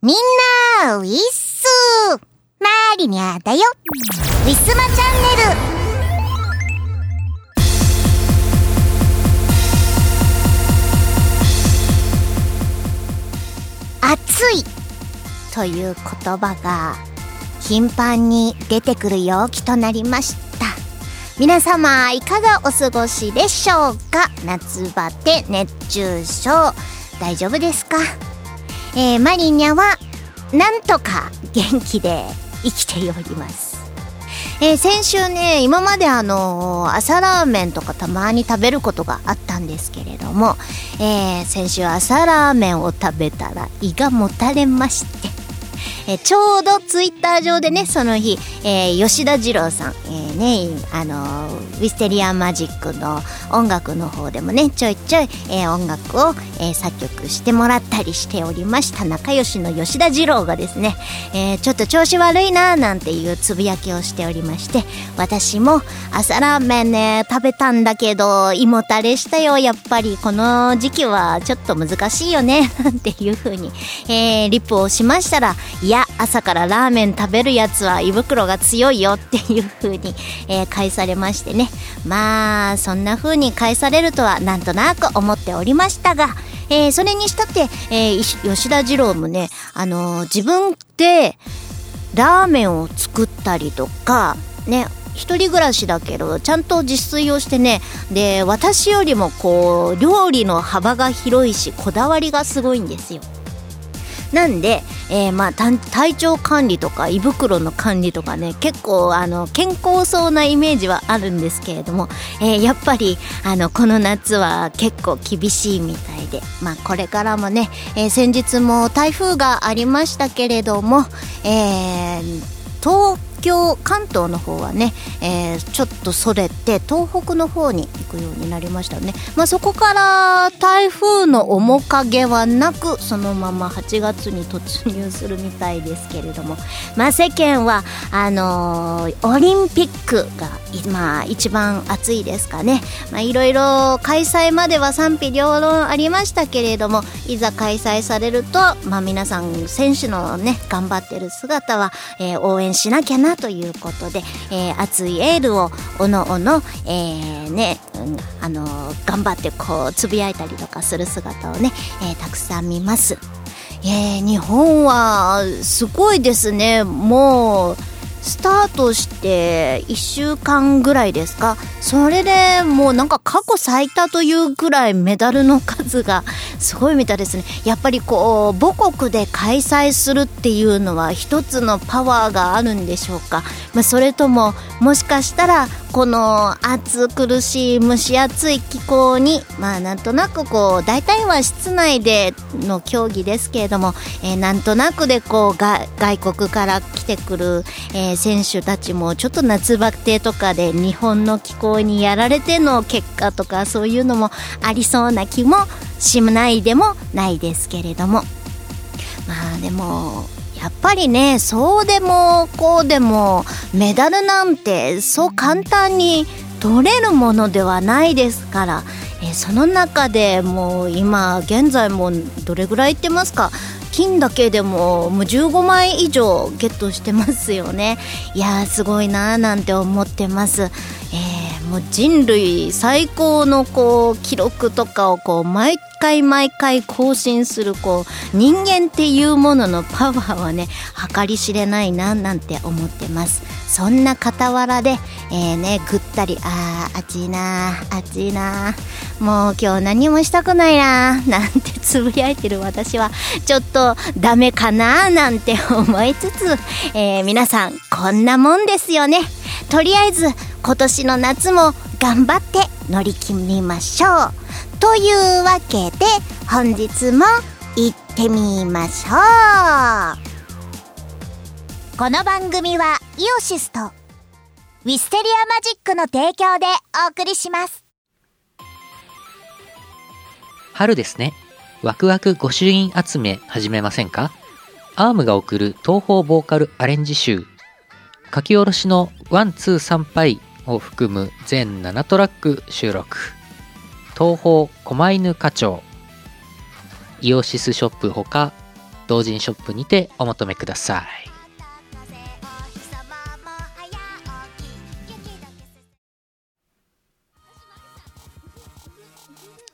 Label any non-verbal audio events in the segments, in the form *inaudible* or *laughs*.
みんな、ウィッスマーリニャだよ。ウィスマチャンネル。暑いという言葉が頻繁に出てくる陽気となりました。皆様いかがお過ごしでしょうか？夏バテ熱中症。大丈夫ですか？えー、マリニャはなんとか元気で生きております。*laughs* えー、先週ね今まであのー、朝ラーメンとかたまに食べることがあったんですけれども、えー、先週朝ラーメンを食べたら胃がもたれましてえちょうどツイッター上でねその日、えー、吉田二郎さん、えー、ねあのウィステリアマジックの音楽の方でもねちょいちょい、えー、音楽を、え作曲してもらったりしておりました。仲良しの吉田二郎がですね、えちょっと調子悪いななんていうつぶやきをしておりまして私も朝ラーメンね食べたんだけど胃もたれしたよ。やっぱりこの時期はちょっと難しいよね。*laughs* なんていう風に、えーリップをしましたらいやや朝からラーメン食べるやつは胃袋が強いよっていう風に、えー、返されましてね。まあそんな風に返されるとはなんとなく思っておりましたが、えー、それにしたって、えー、吉田二郎もね、あの自分でラーメンを作ったりとかね一人暮らしだけどちゃんと自炊をしてねで私よりもこう料理の幅が広いしこだわりがすごいんですよ。なんで、えー、まあ体調管理とか胃袋の管理とかね結構あの健康そうなイメージはあるんですけれども、えー、やっぱりあのこの夏は結構厳しいみたいで、まあ、これからもね、えー、先日も台風がありましたけれども、えー、東京関東の方はね、えー、ちょっとそれて東北の方に行くようになりましたね、まあ、そこから台風の面影はなくそのまま8月に突入するみたいですけれども、まあ、世間はあのー、オリンピックが今一番熱いですかね。いろいろ開催までは賛否両論ありましたけれどもいざ開催されると、まあ、皆さん選手のね頑張ってる姿は、えー、応援しなきゃなということで、えー、熱いエールをおのおの、えー、ね、うん、あの頑張ってこうつぶやいたりとかする姿をね、えー、たくさん見ます。えー、日本はすごいですね。もうスタートして1週間ぐらいですか？それでもうなんか過去最多というぐらいメダルの数が *laughs* すごいみたいですね。やっぱりこう母国で開催するっていうのは一つのパワーがあるんでしょうか、まあ、それとももしかしたらこの暑苦しい蒸し暑い気候にまあなんとなくこう大体は室内での競技ですけれども、えー、なんとなくでこうが外国から来てくる、えー、選手たちもちょっと夏バテとかで日本の気候にやられての結果とかそういうのもありそうな気もしないでもないですけれども。まあでもやっぱりねそうでもこうでもメダルなんてそう簡単に取れるものではないですから、え、その中でもう今現在もどれぐらいいってますか？金だけでももう15枚以上ゲットしてますよね。いやーすごいなーなんて思ってます。えー、もう人類最高のこう記録とかをこう毎回毎回更新するこう人間っていうもののパワーはね計り知れないななんて思ってます。そんな傍らで、えー、ねぐったりあー暑いな暑いなもう今日何もしたくないななんてつぶやいてる私はちょっとダメかななんて思いつつ、えー、皆さんこんなもんですよね。とりあえず今年の夏も頑張って乗り切りましょう。というわけで本日も行ってみましょう。この番組はイオシスとウィステリアマジックの提供でお送りします。春ですね。ワクワク御朱印集め始めませんか？アームが送る東方ボーカルアレンジ集。書き下ろしのワンツー参拝を含む全7トラック収録。東方狛犬課長イオシスショップほか同人ショップにてお求めください。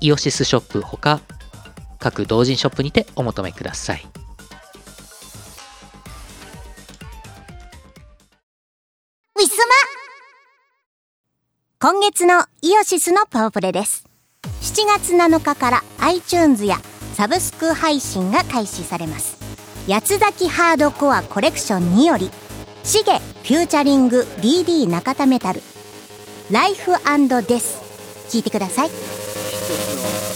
イオシスショップほか各同人ショップにてお求めください。今月のイオシスのパワプレです。7月7日から iTunes やサブスク配信が開始されます。八つ咲きハードコアコレクションによりシゲフューチャリング DD 中田メタルライフデス聞いてください。ウ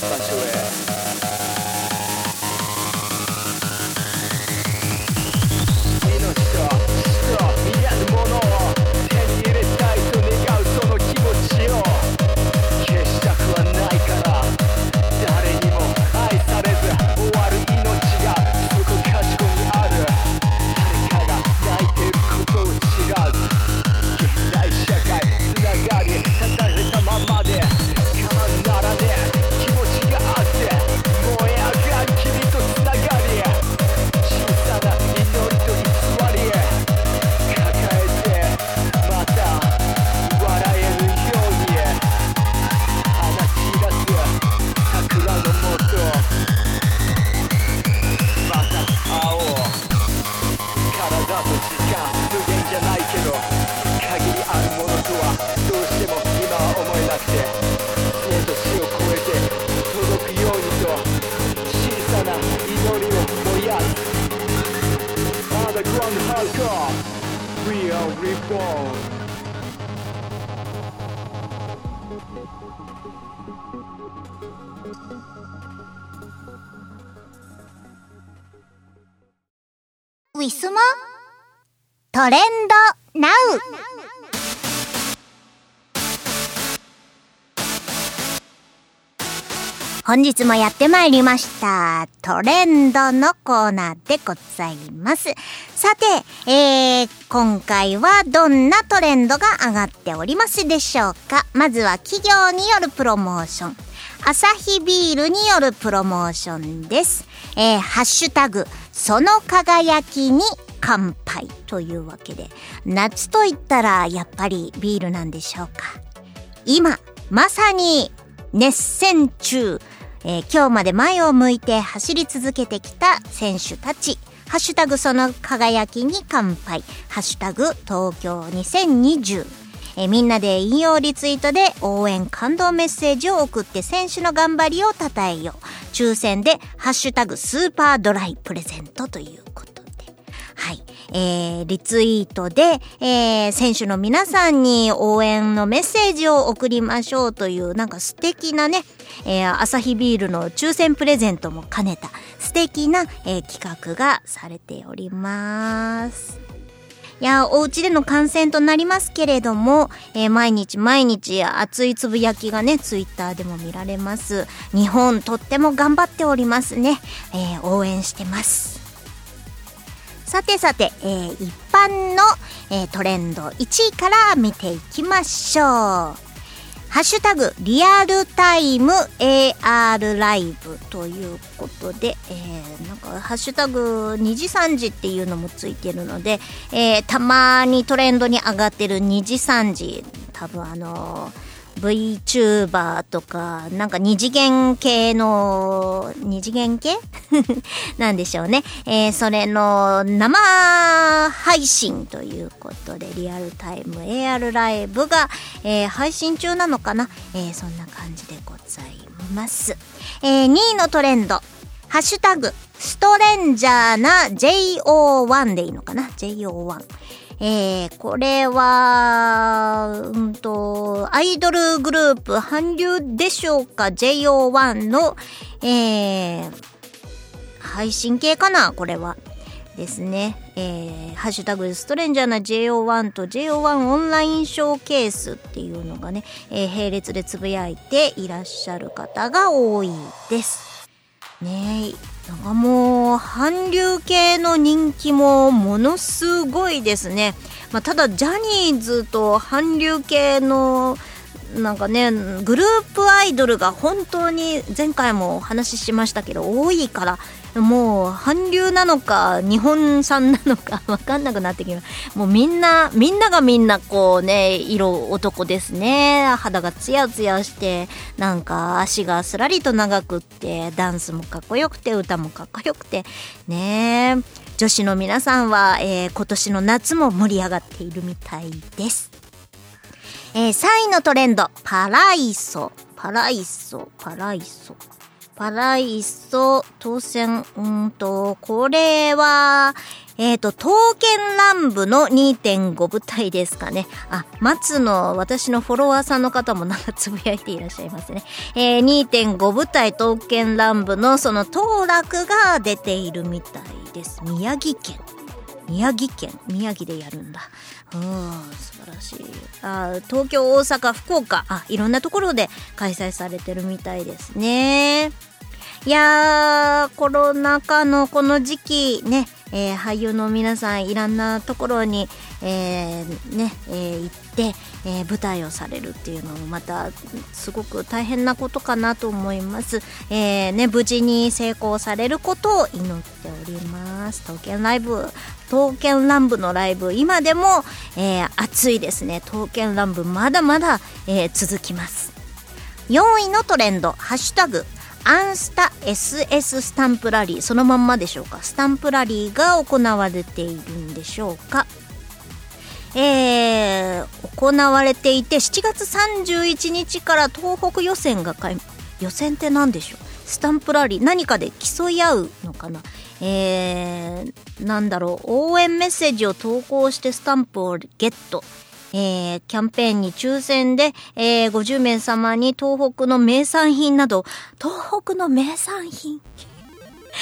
本日もやってまいりました。トレンドのコーナーでございます。さて、えー、今回はどんなトレンドが上がっておりますでしょうか？まずは企業によるプロモーション。アサヒビールによるプロモーションです。えー、ハッシュタグ、その輝きに乾杯というわけで、夏と言ったらやっぱりビールなんでしょうか？今、まさに熱戦中、えー、今日まで前を向いて走り続けてきた選手たち。ハッシュタグその輝きに乾杯。ハッシュタグ東京2020。えみんなで引用リツイートで応援感動メッセージを送って選手の頑張りを称えよう。抽選でハッシュタグスーパードライプレゼントということ。えー、リツイートで、えー、選手の皆さんに応援のメッセージを送りましょうという、なんか素敵なね、えー、アサヒビールの抽選プレゼントも兼ねた素敵な、えー、企画がされております。いや、お家での観戦となりますけれども、えー、毎日毎日熱いつぶやきがね、ツイッターでも見られます。日本とっても頑張っておりますね。えー、応援してます。さてさて、えー、一般の、えトレンド1位から見ていきましょう。ハッシュタグ、リアルタイム AR ライブということで、えー、なんか、ハッシュタグ、2時3時っていうのもついてるので、えー、たまにトレンドに上がってる2時3時、多分あの VTuber とか、なんか二次元系の、二次元系？*laughs* なんでしょうね。えー、それの生配信ということで、リアルタイム AR ライブが、えー、配信中なのかな、えー、そんな感じでございます。えー、2位のトレンド。ハッシュタグ、ストレンジャーな JO1 でいいのかな ?JO1。えー、これは、うんと、アイドルグループ、韓流でしょうか ?JO1 の、えー、配信系かな？これは。ですね。えー、ハッシュタグストレンジャーな JO1 と JO1 オンラインショーケースっていうのがね、えー、並列でつぶやいていらっしゃる方が多いです。ねえ、なんかもう韓流系の人気もものすごいですね、まあ、ただジャニーズと韓流系のなんかねグループアイドルが本当に前回もお話ししましたけど多いからもう韓流なのか日本産なのか *laughs* 分かんなくなってきますもうみんなみんながみんなこうね色男ですね肌がツヤツヤしてなんか足がすらりと長くってダンスもかっこよくて歌もかっこよくてね女子の皆さんは、えー、今年の夏も盛り上がっているみたいですえー、3位のトレンド、パライソ。パライソ、パライソ。パライソ当選、うんと、これは、えっ、ー、と、刀剣乱舞の2.5部隊ですかね。あ、松の私のフォロワーさんの方もなんかつぶやいていらっしゃいますね。えー、2.5部隊刀剣乱舞のその当落が出ているみたいです。宮城県。宮城県。宮城でやるんだ。うん素晴らしい。あ東京大阪福岡。あいろんなところで開催されてるみたいですね。いやーコロナ禍のこの時期ねえー、俳優の皆さんいろんなところに、えー、ねえー、行って、えー、舞台をされるっていうのもまたすごく大変なことかなと思います、えね、無事に成功されることを祈っております。刀剣ライブ刀剣乱舞のライブ今でも、えー、熱いですね。刀剣乱舞まだまだ、え、続きます。4位のトレンド「ハッシュタグアンスタ SS スタンプラリー。そのまんまでしょうか。スタンプラリーが行われているんでしょうか。えー、行われていて7月31日から東北予選が開予選って何でしょう？スタンプラリー。何かで競い合うのかな？えー、なんだろう？応援メッセージを投稿してスタンプをゲット。えー、キャンペーンに抽選で、えー、50名様に東北の名産品など、東北の名産品？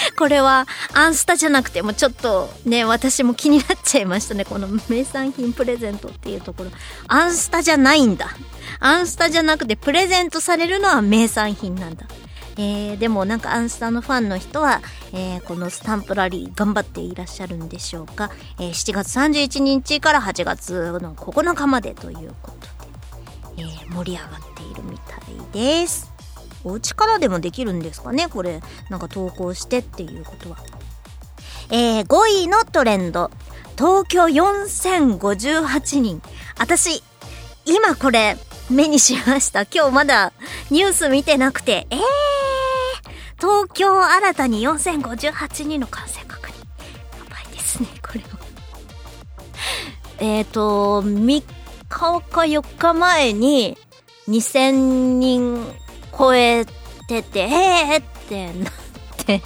*laughs* これはアンスタじゃなくてもちょっとね、私も気になっちゃいましたね。この名産品プレゼントっていうところ。アンスタじゃないんだ。アンスタじゃなくてプレゼントされるのは名産品なんだ。えー、でもなんかアンスタのファンの人は、えー、このスタンプラリー頑張っていらっしゃるんでしょうか、えー、7月31日から8月の9日までということで、えー、盛り上がっているみたいですお家からでもできるんですかね？これなんか投稿してっていうことは。えー、5位のトレンド。東京4058人。私今これ目にしました。今日まだニュース見てなくて。えー東京新たに4058人の感染確認。やばいですね、これは。*laughs* えっと、3日か4日前に2000人超えてて、えーってなって。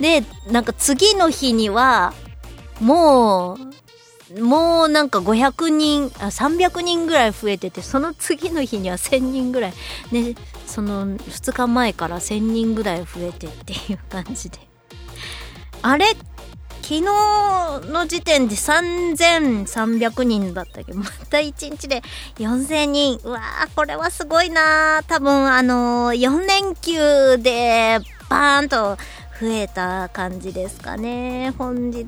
で、なんか次の日には、もう、もうなんか500人、あ、300人ぐらい増えてて、その次の日には1000人ぐらい、ね、その2日前から1000人ぐらい増えてっていう感じで。あれ昨日の時点で3300人だったけどまた1日で4000人。うわーこれはすごいな多分あのー、4連休でバーンと増えた感じですかね。本日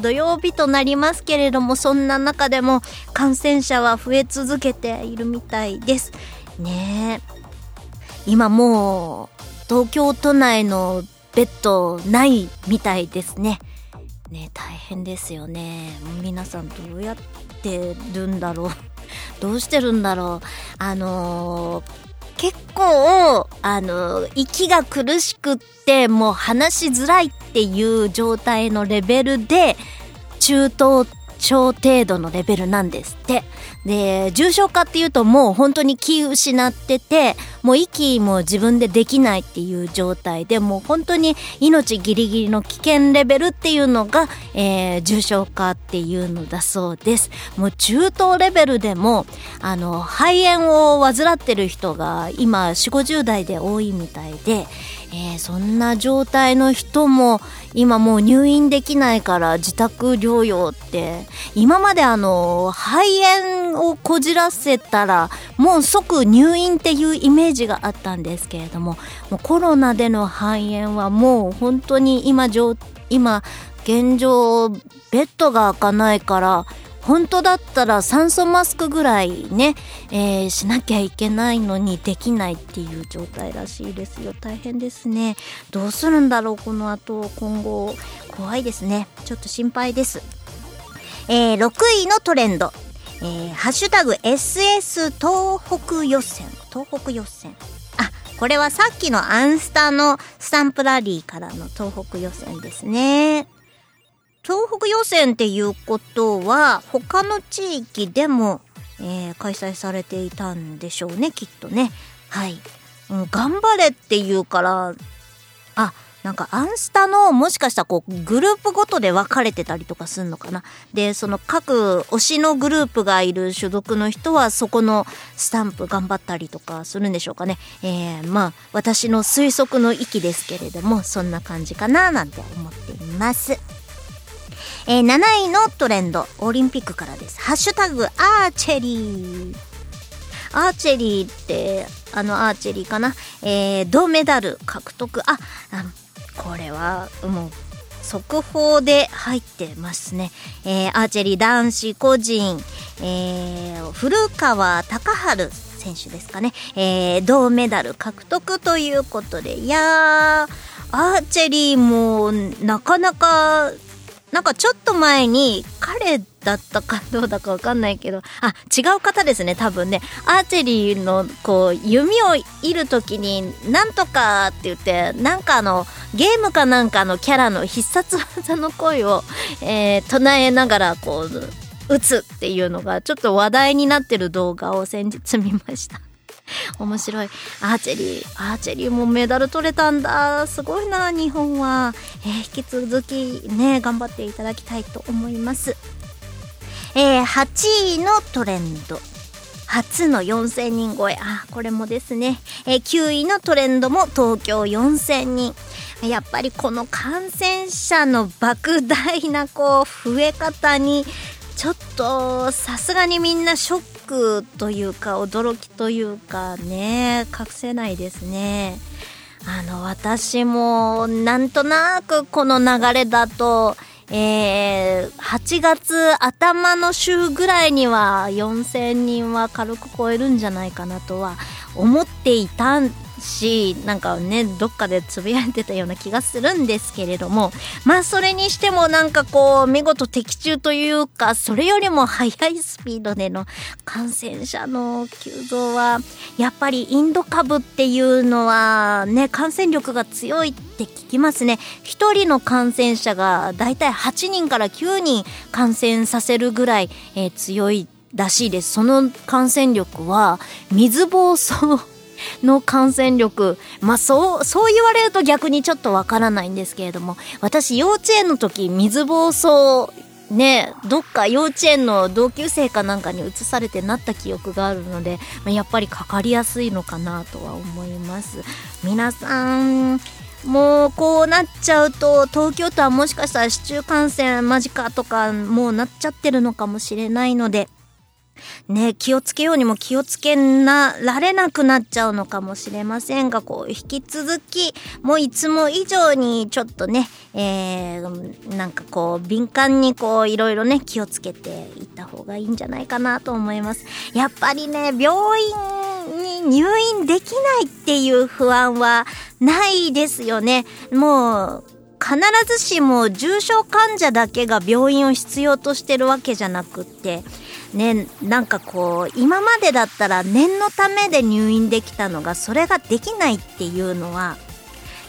土曜日となりますけれどもそんな中でも感染者は増え続けているみたいです。ね。今もう東京都内のベッドないみたいですね。ね、大変ですよね。皆さんどうやってるんだろう。*laughs* どうしてるんだろう。あのー結構、あの、息が苦しくって、もう話しづらいっていう状態のレベルで、中等症程度のレベルなんですって。で、重症化っていうともう本当に気失ってて、もう息も自分でできないっていう状態で、もう本当に命ギリギリの危険レベルっていうのが、えー、重症化っていうのだそうです。もう中等レベルでも、あの、肺炎を患ってる人が今4、50代で多いみたいで、えー、そんな状態の人も今もう入院できないから自宅療養って今まであの肺炎をこじらせたらもう即入院っていうイメージがあったんですけれどももうコロナでの肺炎はもう本当に今今現状ベッドが開かないから本当だったら酸素マスクぐらいね、えー、しなきゃいけないのにできないっていう状態らしいですよ。大変ですね。どうするんだろうこの後今後怖いですね。ちょっと心配です。えー、6位のトレンド。えー、ハッシュタグ SS 東北予選。東北予選。あこれはさっきのアンスタのスタンプラリーからの東北予選ですね。東北予選っていうことは他の地域でも、えー、開催されていたんでしょうねきっとね。はい、うん、頑張れっていうからあなんかアンスタのもしかしたらこうグループごとで分かれてたりとかすんのかな。でその各推しのグループがいる所属の人はそこのスタンプ頑張ったりとかするんでしょうかね。えー、まあ私の推測の域ですけれどもそんな感じかななんて思っています。えー、7位のトレンド、オリンピックからです。ハッシュタグ、アーチェリー。アーチェリーって、あのアーチェリーかな？えー、銅メダル獲得。あ、あこれは、もう、速報で入ってますね。えー、アーチェリー男子個人、えー、古川高春選手ですかね。えー、銅メダル獲得ということで、いやー、アーチェリーもなかなかなんかちょっと前に彼だったかどうだかわかんないけど、あ、違う方ですね、多分ね。アーチェリーのこう、弓を射るときに、なんとかって言って、なんかあの、ゲームかなんかのキャラの必殺技の声を、えー、唱えながらこう、撃つっていうのがちょっと話題になってる動画を先日見ました。*laughs* 面白い。アーチェリー、アーチェリーもメダル取れたんだ。すごいな、日本は。えー、引き続きね、頑張っていただきたいと思います。えー、8位のトレンド。初の4000人超え。あ、これもですね。えー、9位のトレンドも東京4000人。やっぱりこの感染者の莫大なこう増え方にちょっとさすがにみんなショックというか驚きというかね隠せないですね。あの私もなんとなくこの流れだとえー、8月頭の週ぐらいには4000人は軽く超えるんじゃないかなとは思っていたんしなんかねどっかでつぶやいてたような気がするんですけれどもまあそれにしてもなんかこう見事的中というかそれよりも速いスピードでの感染者の急増はやっぱりインド株っていうのはね感染力が強いって聞きますね。1人の感染者がだいたい8人から9人感染させるぐらい、えー、強いらしいです。その感染力は水疱瘡の感染力。まあそうそう言われると逆にちょっとわからないんですけれども私幼稚園の時水疱瘡ねどっか幼稚園の同級生かなんかに移されてなった記憶があるので、まあ、やっぱりかかりやすいのかなとは思います。皆さんもうこうなっちゃうと東京都はもしかしたら市中感染間近とかもうなっちゃってるのかもしれないのでね、気をつけようにも気をつけなられなくなっちゃうのかもしれませんが、こう、引き続き、もういつも以上にちょっとね、えー、なんかこう、敏感にこう、いろいろね、気をつけていった方がいいんじゃないかなと思います。やっぱりね、病院に入院できないっていう不安はないですよね。もう、必ずしも重症患者だけが病院を必要としてるわけじゃなくってねなんかこう今までだったら念のためで入院できたのがそれができないっていうのは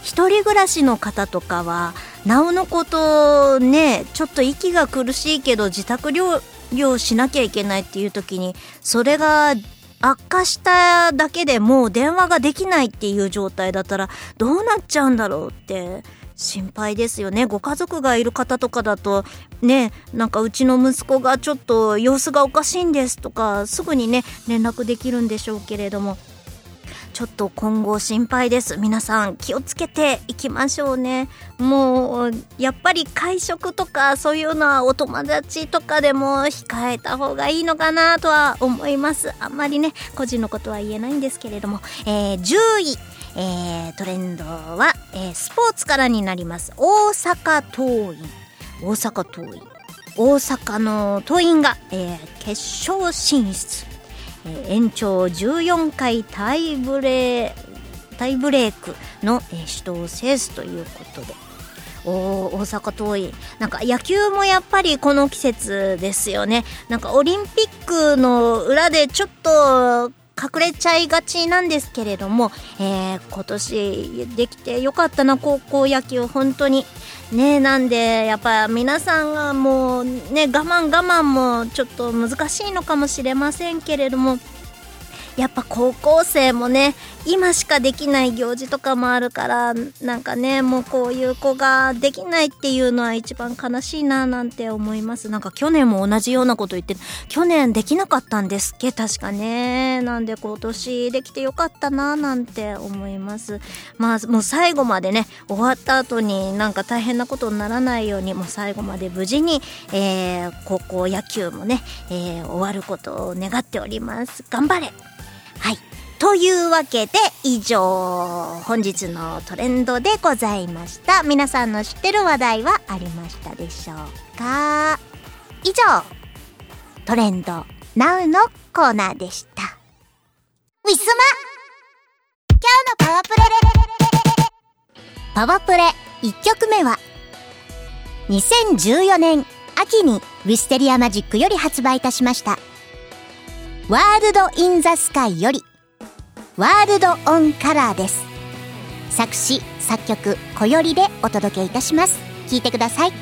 一人暮らしの方とかはなおのことねちょっと息が苦しいけど自宅療養しなきゃいけないっていう時にそれが悪化しただけでもう電話ができないっていう状態だったらどうなっちゃうんだろうって心配ですよね。ご家族がいる方とかだとねなんかうちの息子がちょっと様子がおかしいんですとかすぐにね連絡できるんでしょうけれども。ちょっと今後心配です。皆さん気をつけていきましょうね。もうやっぱり会食とかそういうのはお友達とかでも控えた方がいいのかなとは思います。あんまりね個人のことは言えないんですけれども、えー、10位。えー、トレンドは、えー、スポーツからになります。大阪桐蔭。大阪桐蔭。大阪の桐蔭が、えー、決勝進出。え延長14回タイブレタイブレークの、え死闘を制すということで。お大阪桐蔭。なんか野球もやっぱりこの季節ですよね。なんかオリンピックの裏でちょっと隠れちゃいがちなんですけれども、えー、今年できてよかったな高校野球本当に。ねなんでやっぱ皆さんがもうね我慢我慢もちょっと難しいのかもしれませんけれどもやっぱ高校生もね今しかできない行事とかもあるからなんかねもうこういう子ができないっていうのは一番悲しいななんて思います。なんか去年も同じようなこと言って去年できなかったんですっけ？確かね。なんで今年できてよかったななんて思います。まあもう最後までね終わった後になんか大変なことにならないようにもう最後まで無事に、えー、高校野球もね、えー、終わることを願っております。頑張れ。はい。というわけで以上本日のトレンドでございました。皆さんの知ってる話題はありましたでしょうか？以上トレンド NOW のコーナーでした。ウィスマ今日のパワープレ。パワープレ1曲目は2014年秋にウィステリアマジックより発売いたしました。ワールド・イン・ザ・スカイより、ワールド・オン・カラーです。作詞、作曲、小よりでお届けいたします。聴いてください。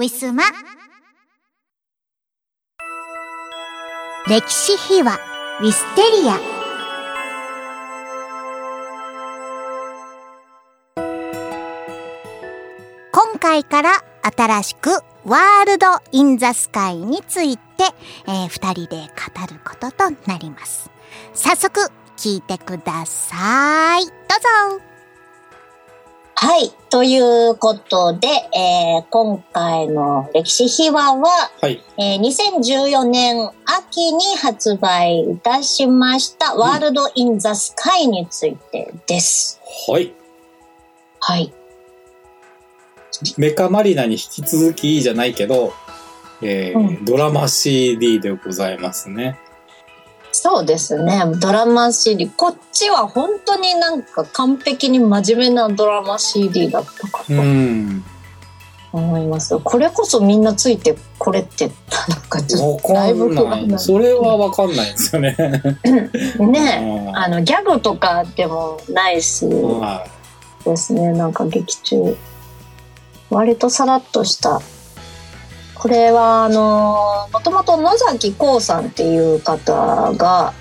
ウィスマ歴史秘話ウィステリア今回から新しくワールド・イン・ザ・スカイについて、えー、二人で語ることとなります。早速聞いてください。どうぞはい。ということで、えー、今回の歴史秘話は、はい、えー、2014年秋に発売いたしました、ワールド・イン・ザ・スカイについてです。はい。はい。メカマリナに引き続きじゃないけど、えー、うん、ドラマ CD でございますね。そうですね。ドラマ CD こっちは本当になんか完璧に真面目なドラマ CD だったかと思います。これこそみんなついてこれってなんかちょっとだいぶ不安それは分かんないですよね。ね。あのギャグとかでもないし、ですね。なんか劇中。割とさらっとしたこれはあのもともと野崎幸さんっていう方が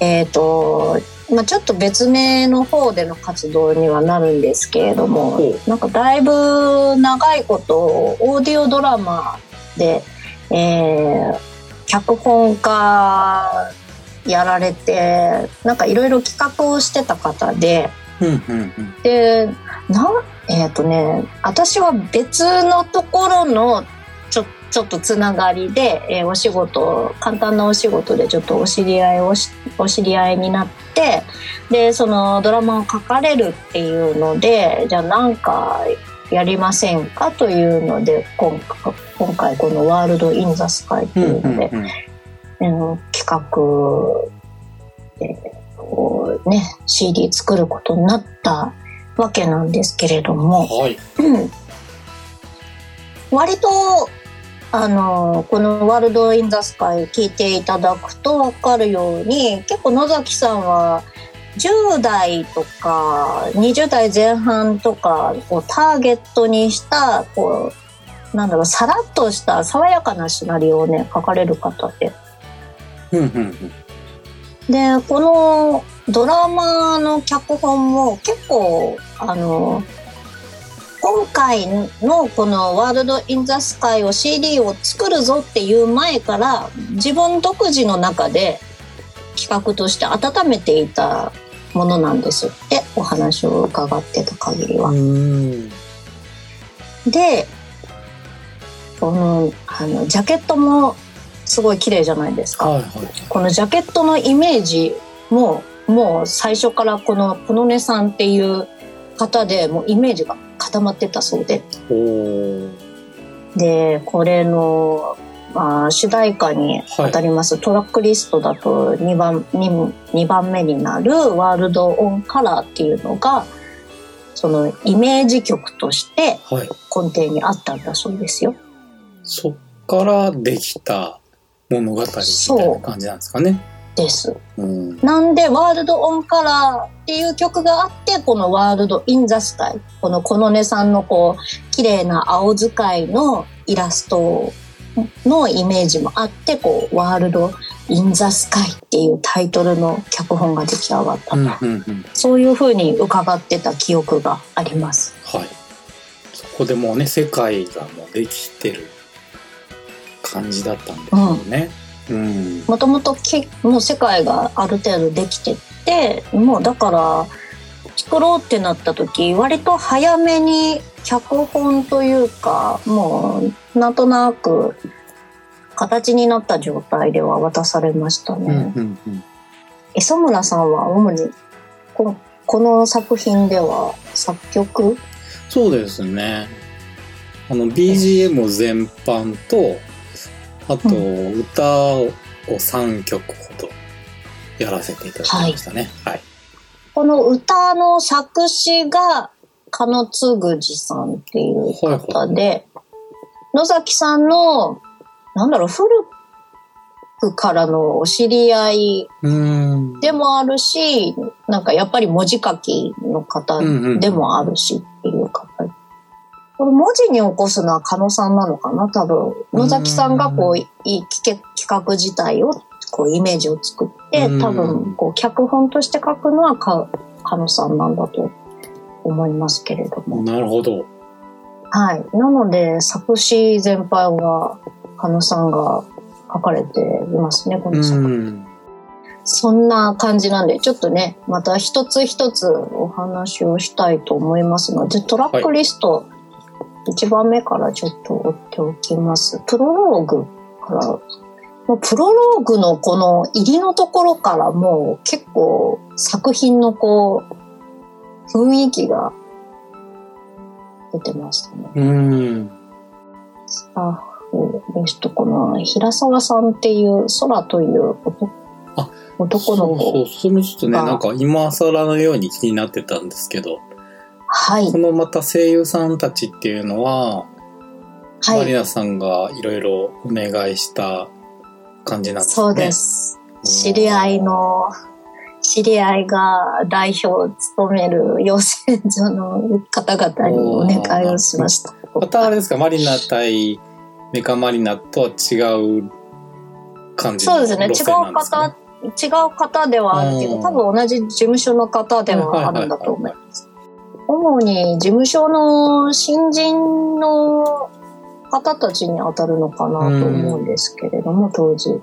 えっ、ー、とまあ、ちょっと別名の方での活動にはなるんですけれどもなんかだいぶ長いことオーディオドラマで、えー、脚本家やられてなんかいろいろ企画をしてた方で。でなえっ、ー、とね私は別のところのちょっとつながりで、えー、お仕事簡単なお仕事でちょっとお知り合いをしお知り合いになってでそのドラマを書かれるっていうのでじゃあ何かやりませんかというので今回今回この「ワールド・イン・ザ・スカイ」っていうので、うんうん、企画でこうね CD 作ることになったわけなんですけれども、はい、うん、割とあのこの「ワールド・イン・ザ・スカイ」聞いていただくと分かるように結構野崎さんは10代とか20代前半とかをターゲットにしたこうなんだろうさらっとした爽やかなシナリオをね書かれる方で。でこのドラマの脚本も結構あの今回のこの「ワールド・イン・ザ・スカイ」を CD を作るぞっていう前から自分独自の中で企画として温めていたものなんですってお話を伺ってた限りは。でこのあのジャケットもすごい綺麗じゃないですか、はいはい、このジャケットのイメージももう最初からこのこのねさんっていう方でもうイメージが固まってたそうで。でこれの、まあ、主題歌にあたります、はい、トラックリストだと2番 2, 2番目になる「ワールド・オン・カラー」っていうのがそのイメージ曲として根底にあったんだそうですよ。はい、そっからできた物語みたいな感じなんですかね。です。うん、なんで、ワールド・オン・カラーっていう曲があって、このワールド・イン・ザ・スカイ。このこのねさんのこう、綺麗な青使いのイラストのイメージもあって、こう、ワールド・イン・ザ・スカイっていうタイトルの脚本が出来上がったうんうん、そういうふうに伺ってた記憶があります。はい。そこでもうね、世界がもうできてる感じだったんですよね。うんもともともう世界がある程度できててもうだから作ろうってなった時割と早めに脚本というかもうなんとなく形になった状態では渡されましたね。磯村さんは主にここの作品では作曲？そうですね。あの BGM 全般とあと、歌を3曲ほどやらせていただきましたね。はい。はい、この歌の作詞が、加野つぐじさんっていう方で、はいはい、野崎さんの、なんだろう、古くからのお知り合いでもあるし、なんかやっぱり文字書きの方でもあるしっていう方これ文字に起こすのは加野さんなのかな？多分。野崎さんがこう、いい企画自体を、こう、イメージを作って、多分、こう、脚本として書くのは加野さんなんだと思いますけれども。なるほど。はい。なので、作詞全般は、加野さんが書かれていますね、この作品。そんな感じなんで、ちょっとね、また一つ一つお話をしたいと思いますので、トラックリスト、1番目からちょっと追っておきます。プロローグから、もうプロローグのこの入りのところからもう結構作品のこう、雰囲気が出てましたね。うん。スタッフですと、この平沢さんっていう空という男男の子そうそう、それもちょっとね、なんか今更のように気になってたんですけど、はい。このまた声優さんたちっていうのは、はい、マリナさんがいろいろお願いした感じなんですね。そうです。知り合いの、知り合いが代表を務める養成所の方々にお願いをしました。またあれですか、マリナ対メカマリナとは違う感じそうですね、違う方、違う方ではあるけど、多分同じ事務所の方ではあるんだと思います。主に事務所の新人の方たちに当たるのかなと思うんですけれども、当時。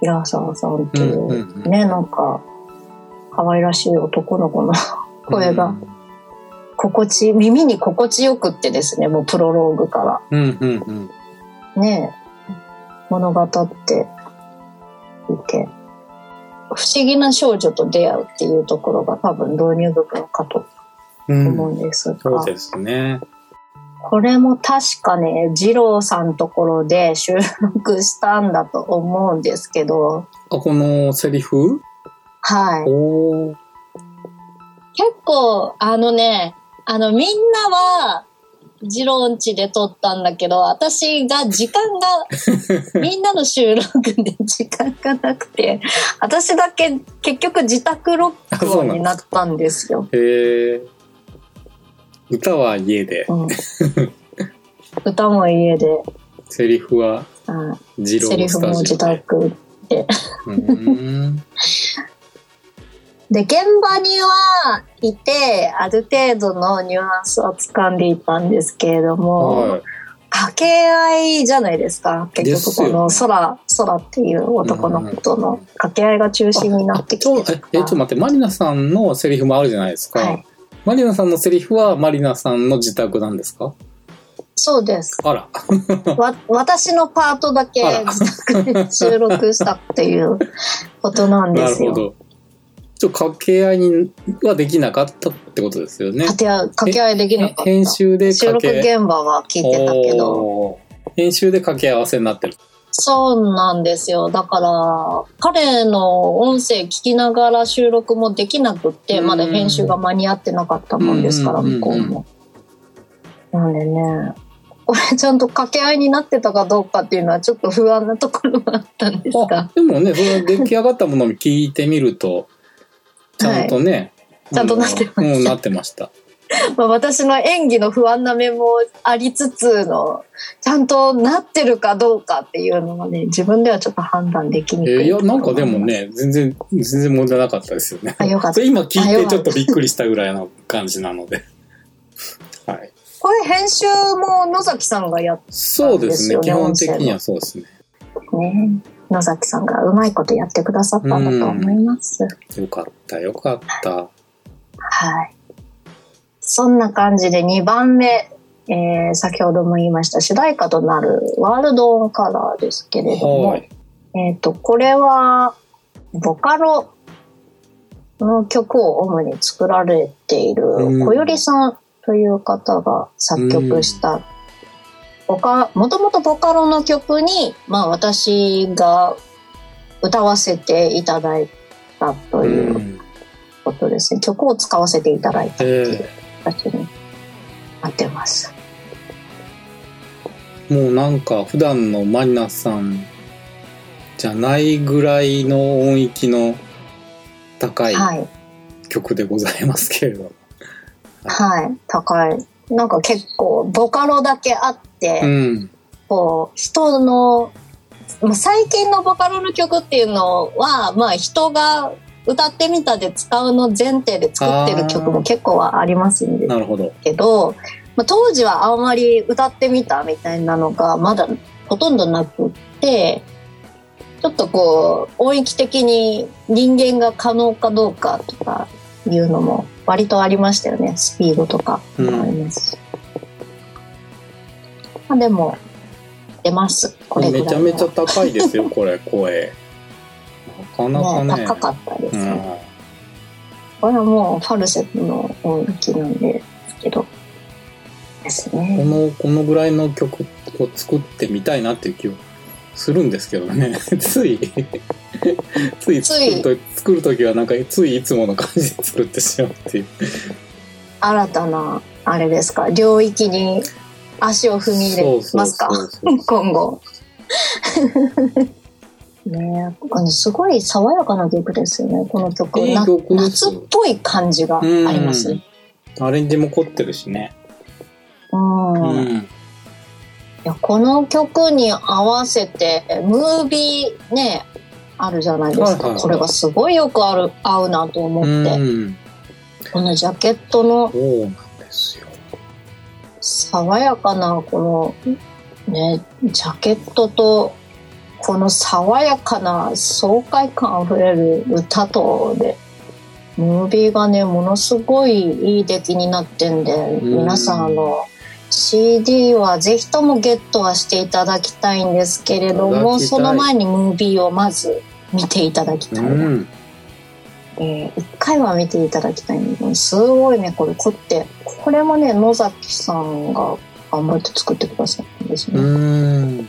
平沢さんっていう、ね、なんか、可愛らしい男の子の声が、心地、耳に心地よくってですね、もうプロローグから。ね物語っていて、不思議な少女と出会うっていうところが多分導入部分かと思うんですが。そうですね。これも確かね、二郎さんところで収録したんだと思うんですけど。あ、このセリフ？はい。結構、あのね、あの、みんなは、ジロンチで撮ったんだけど、私が時間が、*laughs* みんなの収録で時間がなくて、私だけ結局自宅録音になったんですよ。へえ。歌は家で、うん、歌も家で。セリフはジローセリフも自宅で。で現場にはいてある程度のニュアンスを掴んでいたんですけれども、はい、掛け合いじゃないですか。結局この空空っていう男の子との掛け合いが中心になってきてえちょっと待ってマリナさんのセリフもあるじゃないですか、はいマリナさんのセリフはマリナさんの自宅なんですか？そうです。あら。わ、私のパートだけ自宅で収録したっていうことなんですよ。*laughs* なるほど。ちょっと掛け合いにはできなかったってことですよね。掛け合い、掛け合いできなかった。編集で収録現場は聞いてたけど。編集で掛け合わせになってる。そうなんですよ。だから、彼の音声聞きながら収録もできなくって、まだ編集が間に合ってなかったもんですから、向こうも。なんでね、これちゃんと掛け合いになってたかどうかっていうのはちょっと不安なところがあったんですが。でもね、その出来上がったものを聞いてみると、ちゃんとね、はい、ちゃんとなってました。うん、なってました。*laughs* まあ私の演技の不安な面もありつつの、ちゃんとなってるかどうかっていうのはね、自分ではちょっと判断できにくい。えー、いや、なんかでもね、全然、全然問題なかったですよね。あ、よかった。*laughs* 今聞いてちょっとびっくりしたぐらいの感じなので。*laughs* はい。これ編集も野崎さんがやったんですよね。そうですね。基本的にはそうですね。ね野崎さんがうまいことやってくださったんだと思います。よかった、よかった。はい。そんな感じで2番目、えー、先ほども言いました主題歌となるワールド・オン・カラーですけれども、えっ、ー、と、これはボカロの曲を主に作られている小よりさんという方が作曲した、ボカ、もともとボカロの曲に、まあ私が歌わせていただいたということですね。曲を使わせていただいたっていう。形になってます。もうなんか普段のマリナさんじゃないぐらいの音域の高い曲でございますけれども。はい、はい、高い。なんか結構ボカロだけあって、うん、こう人の最近のボカロの曲っていうのは、まあ人が歌ってみたで使うの前提で作ってる曲も結構はありますんですけどまあ、当時はあんまり歌ってみたみたいなのがまだほとんどなくってちょっとこう音域的に人間が可能かどうかとかいうのも割とありましたよね。スピードとかもあります。うん、まあでも出ます。これめちゃめちゃ高いですよこれ声かなかね、ね、高かったです。ね、うん、これはもうファルセットの音域なんですけどですね。このこのぐらいの曲を作ってみたいなっていう気をするんですけどね。*laughs* つい *laughs* つい作ると作る時はなんかついいつもの感じで作ってしまうって。いう新たなあれですか？領域に足を踏み入れますか？*laughs* 今後。ねすごい爽やかな曲ですよね、この曲。いい曲夏っぽい感じがありますね。アレンジも凝ってるしね。うん。うん、いやこの曲に合わせて、ムービーね、あるじゃないですか。これがすごいよくある合うなと思って。このジャケットの、爽やかなこの、ね、ジャケットとこの爽やかな爽快感あふれる歌とでムービーがねものすごいいい出来になってんで皆さんあの CD はぜひともゲットはしていただきたいんですけれどもその前にムービーをまず見ていただきたいな、うん、えー、1回は見ていただきたいんですごいねこれ凝って。これもね野崎さんが頑張って作ってくださったんですね。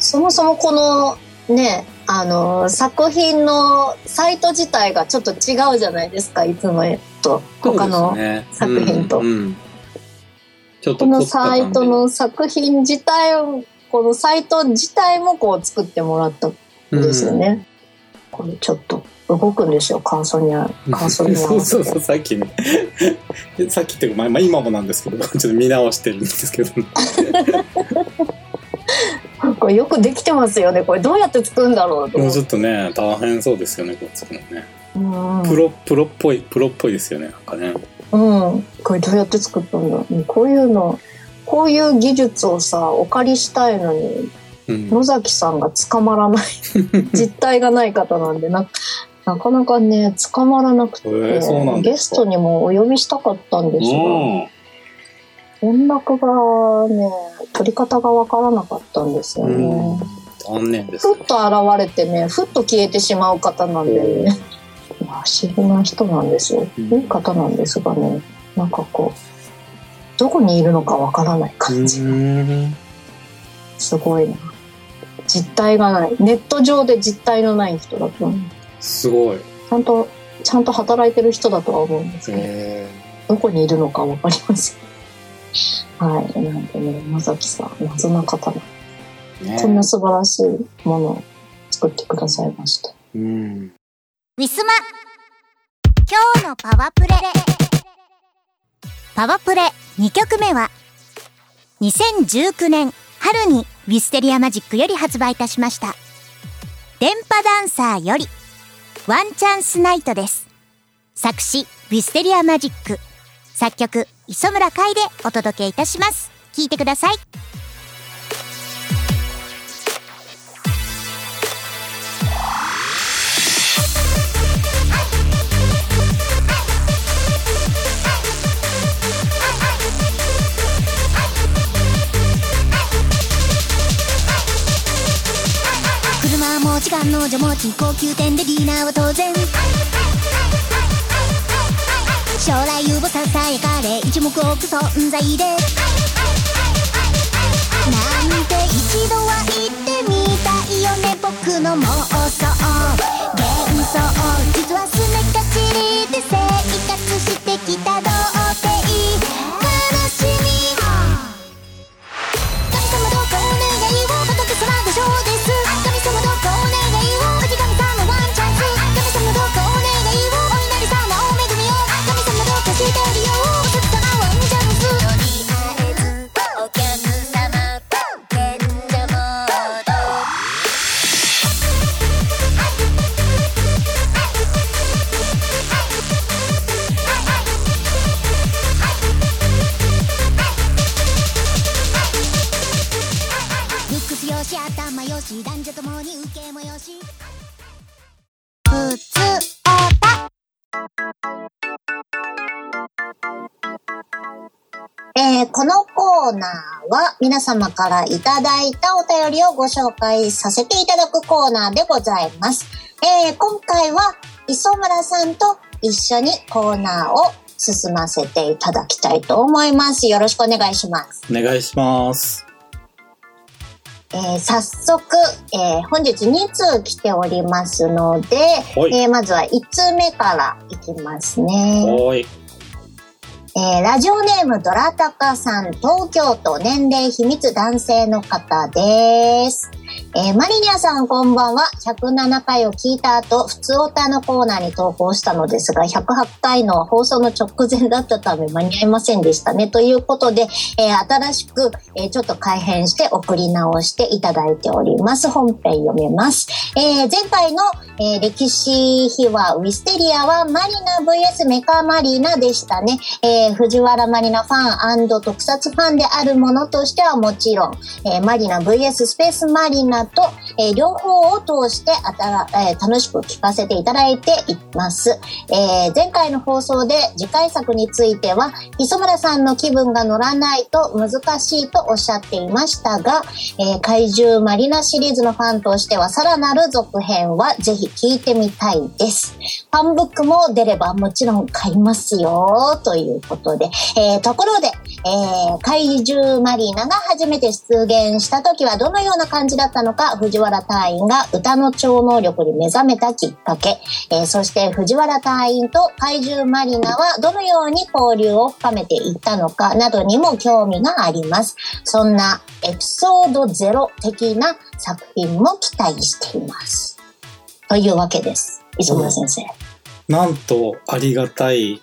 そもそもこのねあの作品のサイト自体がちょっと違うじゃないですかいつもと。他の作品と。このサイトの作品自体をこのサイト自体もこう作ってもらったんですよね。うん、これちょっと動くんですよカーソニアカーソニアそうそうそうさっきね。*laughs* さっきっていうか、まあ、今もなんですけどちょっと見直してるんですけど *laughs* これよくできてますよね。これどうやって作るんだろうと。もうちょっとね大変そうですよねこれ作るのね。プロプロっぽいプロっぽいですよねなんかね。うん。これどうやって作ったんだ？こういうのこういう技術をさお借りしたいのに、うん、野崎さんが捕まらない。*laughs* 実体がない方なんでななかなかね捕まらなくて、えー、ゲストにもお呼びしたかったんですが、連絡がね取り方がわからなかったんですよね。残念です、ね、ふっと現れてねふっと消えてしまう方なんでね、不思議な人なんですよ、いい方なんですがね。なんかこうどこにいるのかわからない感じ。すごいな。実体がない。ネット上で実体のない人だと思う。すごい。ちゃんとちゃんと働いてる人だとは思うんですけど。どこにいるのかわかりませんはい。なんでね、野崎さん、謎な方だ。ね、こんな素晴らしいものを作ってくださいました。うん。ウィスマ今日のパワプレパワプレ2曲目は2019年春にウィステリアマジックより発売いたしました電波ダンサーよりワンチャンスナイトです作詞ウィステリアマジック作曲磯村海でお届けいたします。聞いてください。車もう時間の女持ち高級店でディナーは当然。将来有望ささやかれ一目置く存在で。なんて一度は言ってみたいよね僕の妄想。幻想実はすねかじりで生活スよし頭よし男女ともに受けもよしふつおたえー、このコーナーは皆様からいただいたお便りをご紹介させていただくコーナーでございます。えー、今回は磯村さんと一緒にコーナーを進ませていただきたいと思います。よろしくお願いします。お願いします。えー、早速、えー、本日2通来ておりますので、えー、まずは1通目からいきますね。えー、ラジオネームドラタカさん、東京都年齢秘密男性の方です。えー、マリニアさんこんばんは。107回を聞いた後、普通オタのコーナーに投稿したのですが、108回の放送の直前だったため間に合いませんでしたね。ということで、えー、新しく、えー、ちょっと改変して送り直していただいております。本編読めます。え前回の、え歴史秘話ウィステリアはマリナ VS メカマリナでしたね。えー、藤原マリナファン特撮ファンであるものとしてはもちろん、えー、マリナ VS スペースマリナと、えー、両方を通してあたら、えー、楽しく聞かせていただいています。えー、前回の放送で次回作については、磯村さんの気分が乗らないと難しいとおっしゃっていましたが、えー、怪獣マリナシリーズのファンとしてはさらなる続編はぜひ聞いてみたいです。ファンブックも出ればもちろん買いますよ、ということで。えー、ところで、えー、怪獣マリナが初めて出現した時はどのような感じだったのか、藤原隊員が歌の超能力に目覚めたきっかけ、えー、そして藤原隊員と怪獣マリナはどのように交流を深めていったのかなどにも興味があります。そんなエピソード0的な作品も期待しています。というわけです。磯村先生。なんとありがたい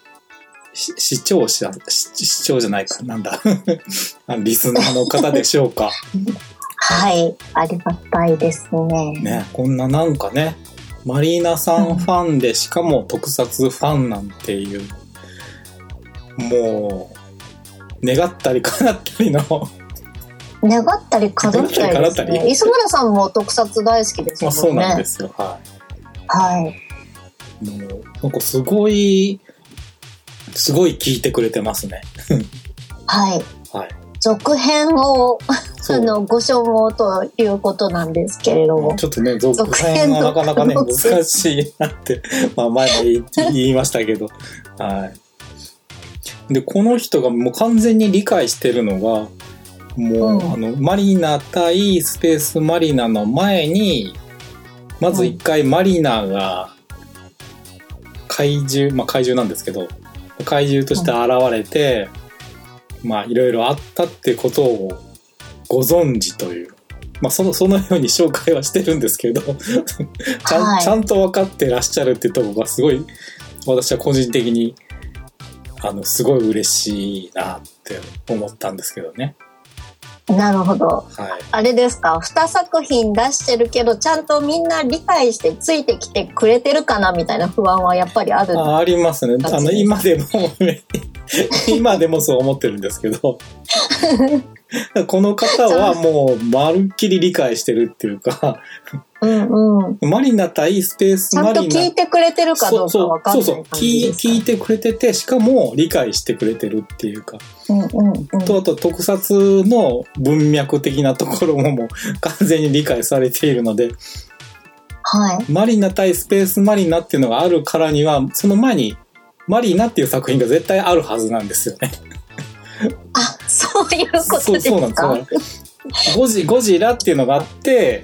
視聴者、視聴じゃないか、なんだ。*laughs* リスナーの方でしょうか。*laughs* はい、ありがたいですね。ね、こんななんかね、マリーナさんファンで、しかも特撮ファンなんていう、もう、願ったり叶ったりの願ったり叶ったりですね。磯村さんも特撮大好きですよね。そうなんですよ。はい。はい。もう、なんかすごい、すごい聞いてくれてますね。はい。*laughs* はい。続編をあのご所望ということなんですけれども。ちょっとね続編はなかなかね *laughs* 難しいなって *laughs* まあ前も言いましたけど。はい。でこの人がもう完全に理解してるのがもう、うん、あのマリナ対スペースマリナの前にまず一回マリナが怪獣、まあ怪獣なんですけど怪獣として現れて、まあいろいろあったってことをご存知という。まあその、そのように紹介はしてるんですけど *laughs* ちゃん、はい、ちゃんと分かってらっしゃるってとこがすごい、私は個人的に、あの、すごい嬉しいなって思ったんですけどね。なるほど、はい、あれですか？2作品出してるけどちゃんとみんな理解してついてきてくれてるかなみたいな不安はやっぱりある。あありますね。あの今でも *laughs* 今でもそう思ってるんですけど *laughs* *laughs* この方はもうまるっきり理解してるっていうかうんうん、マリナ対スペースマリナ。ちゃんと聞いてくれてるかどうかわかんないそうそう聞。聞いてくれてて、しかも理解してくれてるっていうか。うんうんうん、と、あと特撮の文脈的なところももう *laughs* 完全に理解されているので、はい。マリナ対スペースマリナっていうのがあるからには、その前にマリナっていう作品が絶対あるはずなんですよね。あ、そういうことですか？そうそうなんです。ゴジゴジラっていうのがあって、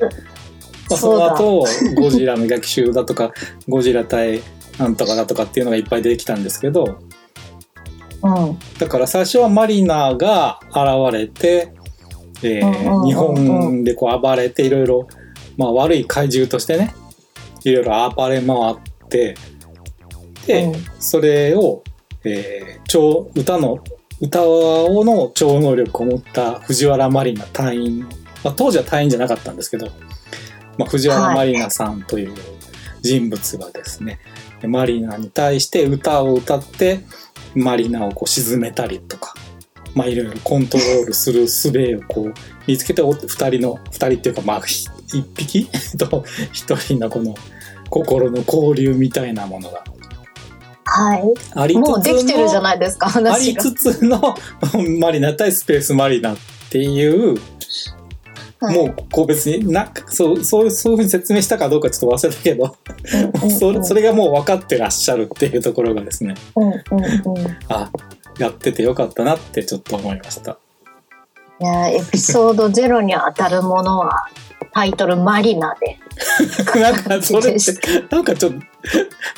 まあ、その後ゴジラの逆襲だとかゴジラ対なんとかだとかっていうのがいっぱい出てきたんですけど、うん、だから最初はマリナが現れて、えー、日本でこう暴れていろいろ、まあ、悪い怪獣としてねいろいろ暴れ回ってで、うん、それを、えー、超歌の歌の超能力を持った藤原マリナ隊員、まあ、当時は隊員じゃなかったんですけどまあ、藤原マリナさんという人物がですね、はい、マリナに対して歌を歌ってマリナをこう沈めたりとか、まあ、いろいろコントロールする術をこう見つけて2人の2人っていうかまあ1匹？*laughs* と1人のこの心の交流みたいなものがはい。ありつつもうできてるじゃないですか、話が。ありつつの *laughs* マリナ対スペースマリナっていうもうこう別になそうそうそういうふうに説明したかどうかちょっと忘れたけど、*laughs* それそれがもう分かってらっしゃるっていうところがですね、うんうんうん、あやっててよかったなってちょっと思いました。いやエピソードゼロに当たるものはタイトルマリナで。なんかそれって、なんかちょっと、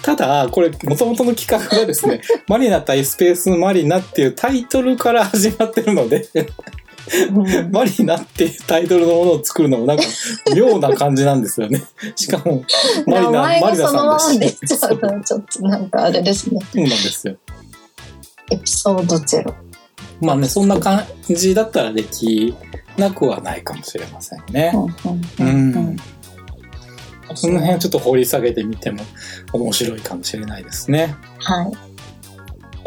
ただ、これ、もともとの企画がですね、*laughs* マリナ対スペースマリナっていうタイトルから始まってるのでマリナっていうタイトルのものを作るのもなんか妙な感じなんですよね。しかも、マリナ、マリナさんだし。ちょっとなんかあれですね。そうなんですよ。エピソードゼロ。まあね、そんな感じだったらできなくはないかもしれませんね。うん。その辺ちょっと掘り下げてみても面白いかもしれないですね。はい。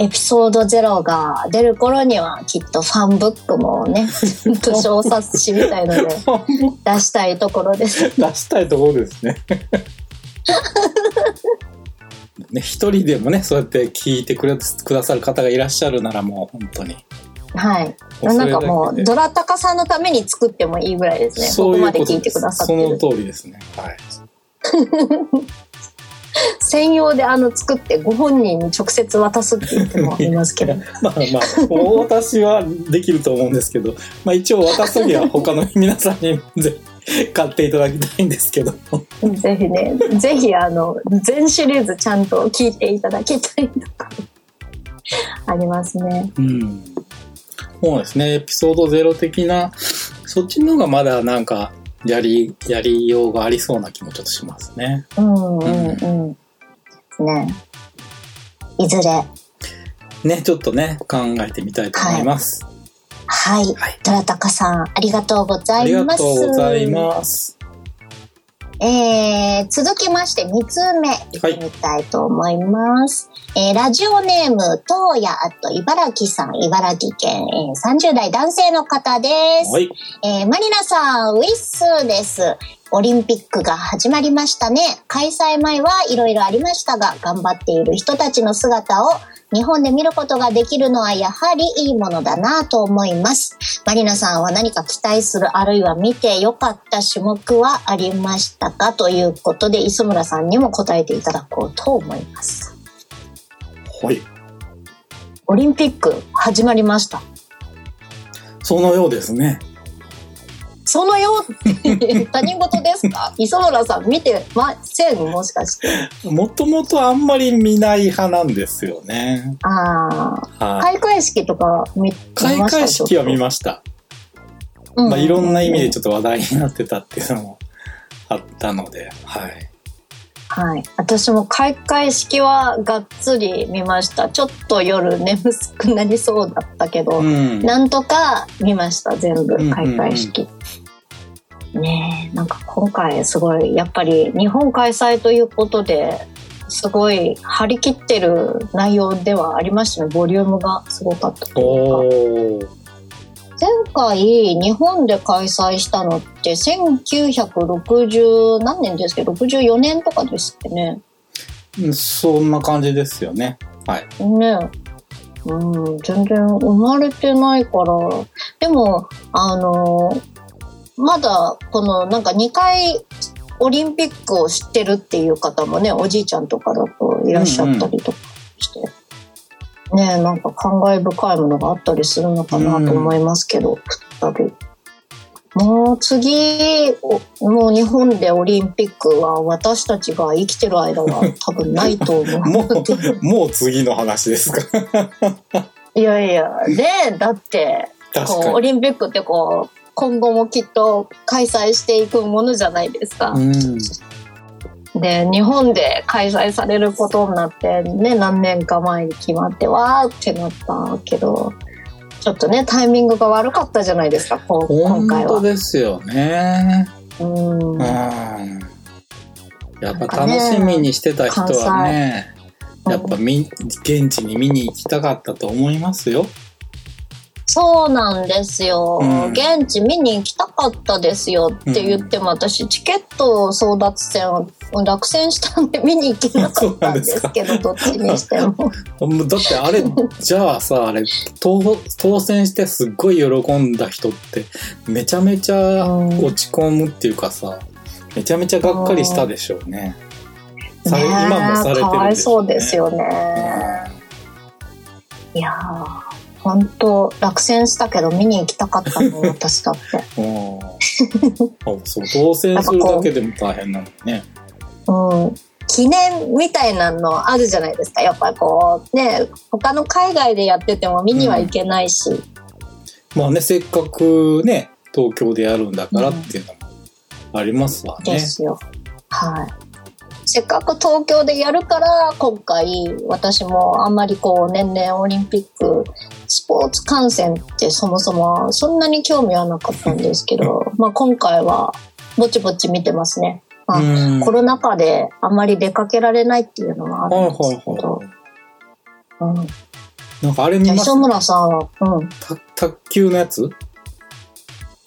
エピソード0が出る頃にはきっとファンブックもね、と小冊子みたいので出したいところです。出したいところですね。*laughs* ね、一人でもね、そうやって聞いてくれくださる方がいらっしゃるならもう本当に。はい。なんかもう、ドラタカさんのために作ってもいいぐらいですね。そうここまで聞いてくださってる。その通りですね。はい。*laughs* 専用であの作ってご本人に直接渡すって言ってもありますけど *laughs* まあまあお渡はできると思うんですけど、まあ、一応渡すには他の皆さんにぜひ買っていただきたいんですけど *laughs* ぜひねぜひあの全シリーズちゃんと聞いていただきたいとかありますねうんそうですねエピソードゼロ的なそっちの方がまだなんかやり、やりようがありそうな気もちょっとしますね。うんうんうん。ね。いずれ。ね、ちょっとね、考えてみたいと思います。はい。はい。虎高さん、ありがとうございます。ありがとうございます。えー、続きまして3つ目いってみたいと思います。はい、えー、ラジオネーム、東野あと茨城さん、茨城県、えー、30代男性の方です。はい、えー、マリナさん、ウィッスです。オリンピックが始まりましたね。開催前はいろいろありましたが、頑張っている人たちの姿を日本で見ることができるのはやはりいいものだなと思います。マリナさんは何か期待するあるいは見てよかった種目はありましたかということで磯村さんにも答えていただこうと思います。はい。オリンピック始まりました。そのようですね。そのよ *laughs* 他人事ですか？磯村さん見てません？もしかして。もともとあんまり見ない派なんですよね。ああ。開会式とか見開会式は見ました。まあいろんな意味でちょっと話題になってたっていうのもあったので、はい。はい。私も開会式はがっつり見ました。ちょっと夜眠くなりそうだったけど、うん、なんとか見ました、全部、開会式。ね。え、なんか今回すごい、やっぱり日本開催ということで、すごい張り切ってる内容ではありましたね。ボリュームがすごかったというか。前回日本で開催したのって1960何年ですけど64年とかですってね。そんな感じですよね。はい。ね。うん全然生まれてないから。でもあのまだこのなんか2回オリンピックを知ってるっていう方もねおじいちゃんとかだといらっしゃったりとかして、うんうんねなんか感慨深いものがあったりするのかなと思いますけど、再び。もう次、もう日本でオリンピックは私たちが生きてる間は多分ないと思う。もう、もう次の話ですか？いやいや、で、だって、こう、オリンピックってこう、今後もきっと開催していくものじゃないですか。うんで日本で開催されることになってね何年か前に決まってわーってなったけどちょっとねタイミングが悪かったじゃないですか今回は。本当ですよね。うんやっぱ楽しみにしてた人はね、やっぱみ現地に見に行きたかったと思いますよ。そうなんですよ、うん、現地見に行きたかったですよって言っても、うん、私チケット争奪戦を落選したんで見に行けなかったんですけどどっちにしても。*laughs* だってあれじゃあさあれ当当選してすっごい喜んだ人ってめちゃめちゃ落ち込むっていうかさめちゃめちゃがっかりしたでしょうね。ね今もされてるでしょうね。かわいそうですよね。いや本当落選したけど見に行きたかったの私だって。*laughs* あそう当選するだけでも大変なのね。うん記念みたいなのあるじゃないですかやっぱこうね他の海外でやってても見には行けないし、うん、まあねせっかくね東京でやるんだからっていうのもありますわね。ですよ。はい。せっかく東京でやるから今回私もあんまりこう年々オリンピックスポーツ観戦ってそもそもそんなに興味はなかったんですけど、まあ今回はぼちぼち見てますね。まあ、コロナ禍であんまり出かけられないっていうのはあるんですけど。うん、なんかあれ見ました？磯村さんは、うん。卓球のやつ？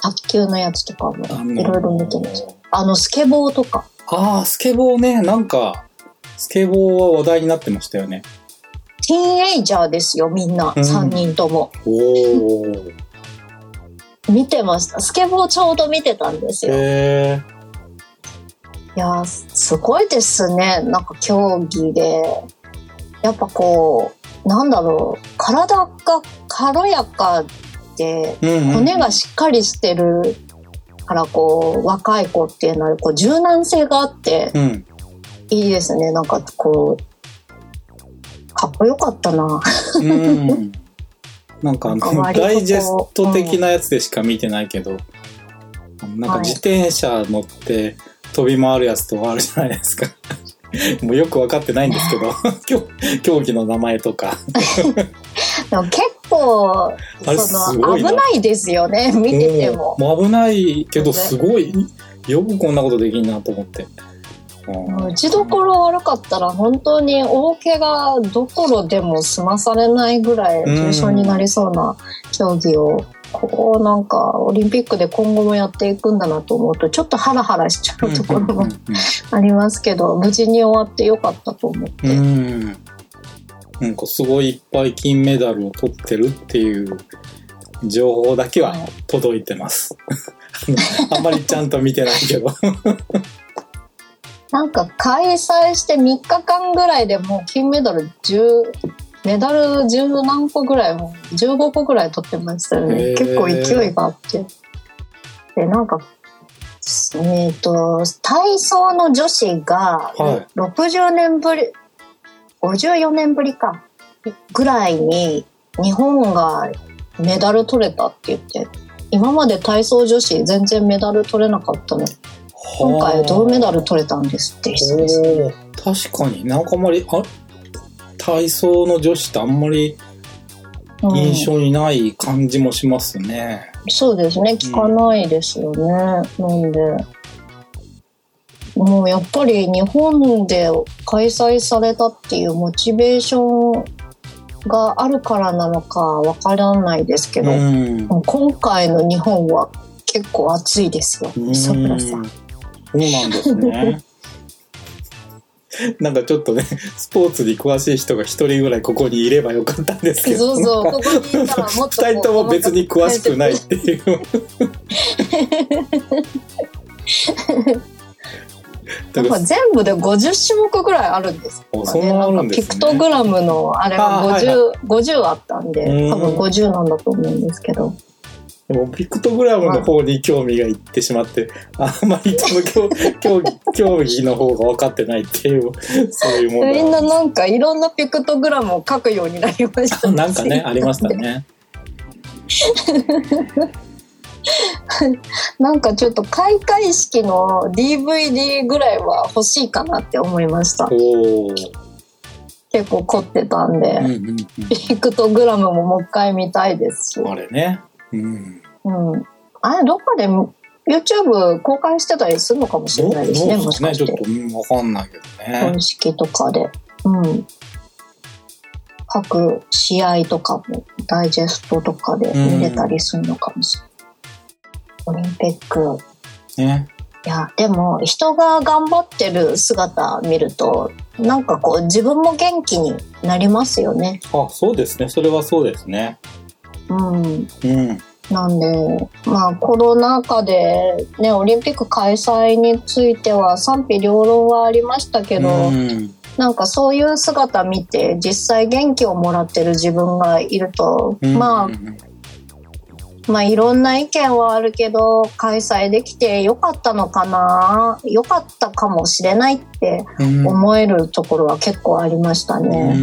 卓球のやつとかもいろいろ見てます。あの、スケボーとか。ああ、スケボーね。なんか、スケボーは話題になってましたよね。ティーンエイジャーですよ、みんな。うん、3人とも。お見てました。スケボーちょうど見てたんですよ。へいや、すごいですね。なんか競技で。やっぱこう、なんだろう。体が軽やかで、骨がしっかりしてるからこう若い子っていうのはこう柔軟性があって、いいですね。なんかこうかっこよかったな。うん。なんかあのダイジェスト的なやつでしか見てないけど、うん、なんか自転車乗って飛び回るやつとかあるじゃないですか。*laughs* もうよく分かってないんですけど *laughs* *laughs* 競技の名前とか。結構その危ないですよね見てても、もう危ないけどすごい。よくこんなことできんなと思って。打ちどころ悪かったら本当に大怪我どころでも済まされないぐらい重症になりそうな競技をこうなんかオリンピックで今後もやっていくんだなと思うとちょっとハラハラしちゃうところもありますけど無事に終わってよかったと思って。うんなんかすごいいっぱい金メダルを取ってるっていう情報だけは届いてます。*laughs* あんまりちゃんと見てないけど。*laughs* なんか開催して3日間ぐらいでもう金メダル10メダル十何個ぐらいも15個ぐらい取ってましたよね。結構勢いがあって。でなんかえっ、ー、と体操の女子が60年ぶり、はい、54年ぶりか。ぐらいに日本がメダル取れたって言って今まで体操女子全然メダル取れなかったの。今回銅メダル取れたんですって。人です、ね、確かに。なんかあんまりあ体操の女子ってあんまり印象にない感じもしますね。うん、そうですね。聞かないですよね、うん、なんでもうやっぱり日本で開催されたっていうモチベーションがあるからなのかわからないですけど、うん、今回の日本は結構暑いですよ磯村さん。そうなんですね。*laughs* なんかちょっとね、スポーツに詳しい人が一人ぐらいここにいればよかったんですけど。そうそう、ここにいたらもっと。二人とも別に詳しくないっていう。やっぱ全部で50種目ぐらいあるんですかね。なん。ピクトグラムのあれが50、はいはい、50あったんで、多分50なんだと思うんですけど。でもピクトグラムの方に興味がいってしまって、あんまりその競 *laughs* 競競技の方が分かってないっていう、そういうもの。みんななんかいろんなピクトグラムを書くようになりました、ね、*laughs* なんかね、ありましたね。*laughs* *laughs* なんかちょっと開会式の DVD ぐらいは欲しいかなって思いました。結構凝ってたんで、ピクトグラムももう一回見たいですし。あれね。うん。うん。あれ、どっかで YouTube 公開してたりするのかもしれないですね、もしかして。ちょっとわかんないけどね。公式とかで。うん。各試合とかもダイジェストとかで見れたりするのかもしれない。うん、オリンピック。ね。いや、でも人が頑張ってる姿見ると、なんかこう自分も元気になりますよね。あ、そうですね。それはそうですね。うん。うん。なんで、まあコロナ禍でね、オリンピック開催については賛否両論はありましたけど、うん、なんかそういう姿見て実際元気をもらってる自分がいると、うん、まあ、まあいろんな意見はあるけど開催できてよかったのかな？よかったかもしれないって思えるところは結構ありましたね。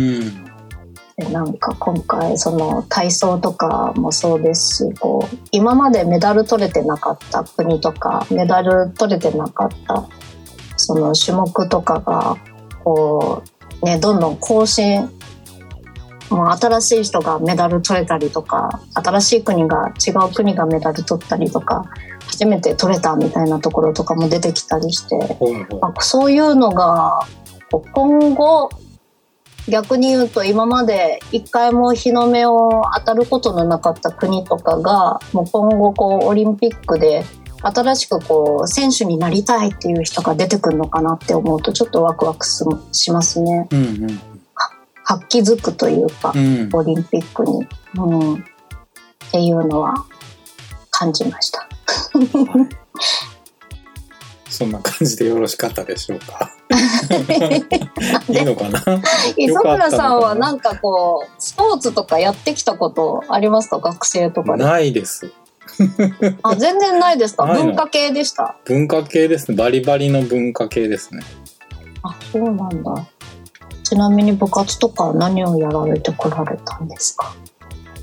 うん、なんか今回その体操とかもそうですしこう今までメダル取れてなかった国とかメダル取れてなかったその種目とかがこうねどんどん更新新しい人がメダル取れたりとか新しい国が違う国がメダル取ったりとか初めて取れたみたいなところとかも出てきたりして、まあ、そういうのが今後逆に言うと今まで一回も日の目を当たることのなかった国とかがもう今後こうオリンピックで新しくこう選手になりたいっていう人が出てくるのかなって思うとちょっとワクワクしますね。うんうん活気づくというか、うん、オリンピックに、うん、っていうのは感じました。*laughs* そんな感じでよろしかったでしょうか？*laughs* いい *laughs* のかな？磯村さんはなんかこうスポーツとかやってきたことありますか？学生とかで。ないです。あ全然ないですか？文化系でした？文化系ですね。バリバリの文化系ですね。あそうなんだ。ちなみに部活とか何をやられてこられたんですか？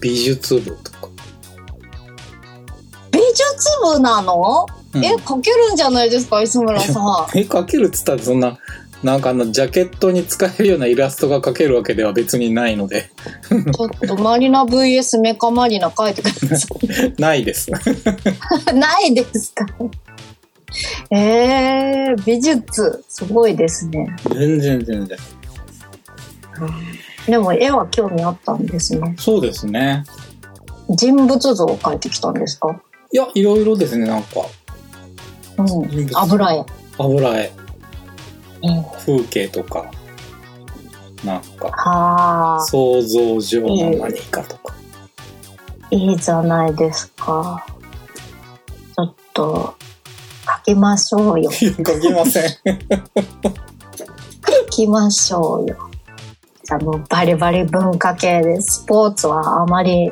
美術部とか。美術部なの、うん、え、描けるんじゃないですか、磯村さん。え、描けるっつったらそんな、なんかあの、ジャケットに使えるようなイラストが描けるわけでは別にないので。ちょっとマリナ VS メカマリナ描いてください。*laughs* ないです。*laughs* ないですか？えー、美術、すごいですね。全然全然。でも絵は興味あったんですね。そうですね。人物像を描いてきたんですか？いや、いろいろですね、なんか。うん。油絵。油絵。うん、風景とか。なんか。想像上の何かとか。いいじゃないですか。ちょっと、描きましょうよ。*laughs* 描きません。*laughs* 描きましょうよ。あのバリバリ文化系でスポーツはあまり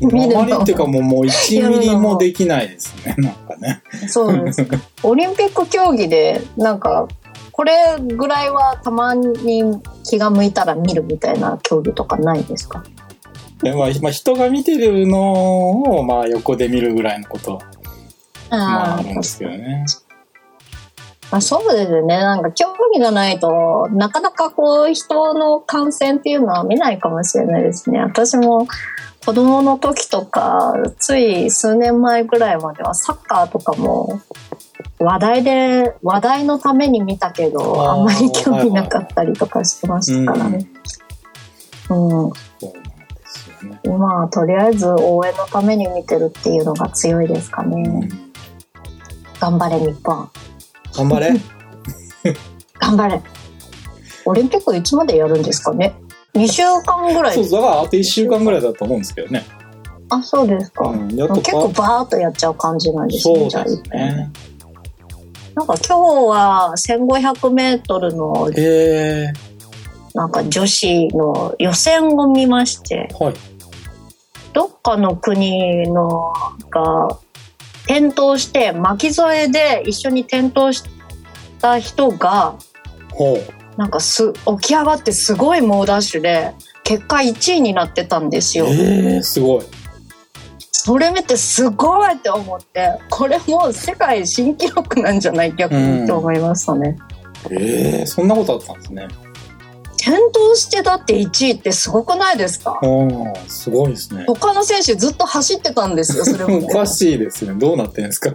見るの。あまりっていうかもうもう1ミリもできないですね *laughs* なんかね。そうです。*laughs* オリンピック競技でなんかこれぐらいはたまに気が向いたら見るみたいな競技とかないですか？でまあ、まあ、人が見てるのをまあ横で見るぐらいのことはまああるんですけどねまあ、そうですね。なんか興味がないとなかなかこう人の感染っていうのは見ないかもしれないですね。私も子供の時とかつい数年前ぐらいまではサッカーとかも話題で話題のために見たけどあんまり興味なかったりとかしてましたからね。うん、うん今はとりあえず応援のために見てるっていうのが強いですかね。頑張れ日本。頑張れ。*laughs* 頑張れ。オリンピックいつまでやるんですかね？2週間ぐらい。そうだからあと1週間ぐらいだと思うんですけどね。あそうですか、うん、結構バーッとやっちゃう感じなんですねそうですね。なんか今日は 1500m のなんか女子の予選を見まして、はい、どっかの国のが転倒して巻き添えで一緒に転倒した人がなんかす起き上がってすごい猛ダッシュで結果1位になってたんですよ。えー、すごいそれ見てすごいって思ってこれもう世界新記録なんじゃない？逆にって思いましたね。ええー、そんなことあったんですね。転倒してだって1位ってすごくないですか？すごいですね。他の選手ずっと走ってたんですよそれも、ね、*laughs* おかしいですね。どうなってんですか？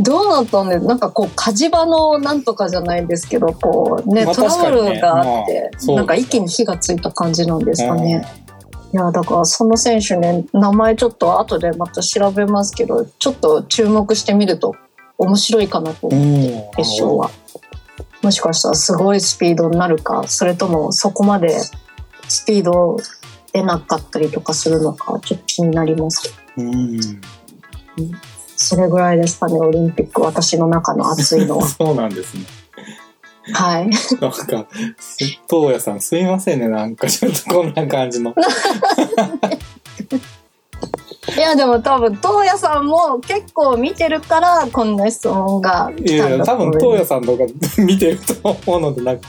どうなったんでなんかこう火事場のなんとかじゃないですけどこうね、まあ、トラブルがあって、まあ、なんか一気に火がついた感じなんですかね、いやだからその選手ね名前ちょっと後でまた調べますけどちょっと注目してみると面白いかなと思って決勝は。もしかしたらすごいスピードになるかそれともそこまでスピード出なかったりとかするのかちょっと気になりますうん、それぐらいですかねオリンピック私の中の熱いのは。*laughs* そうなんですね。はい。なんか東野さんすみませんねなんかちょっとこんな感じの *laughs* いやでも多分東野さんも結構見てるからこんな質問がいやいや多分東野さんとか見てると思うのでなんか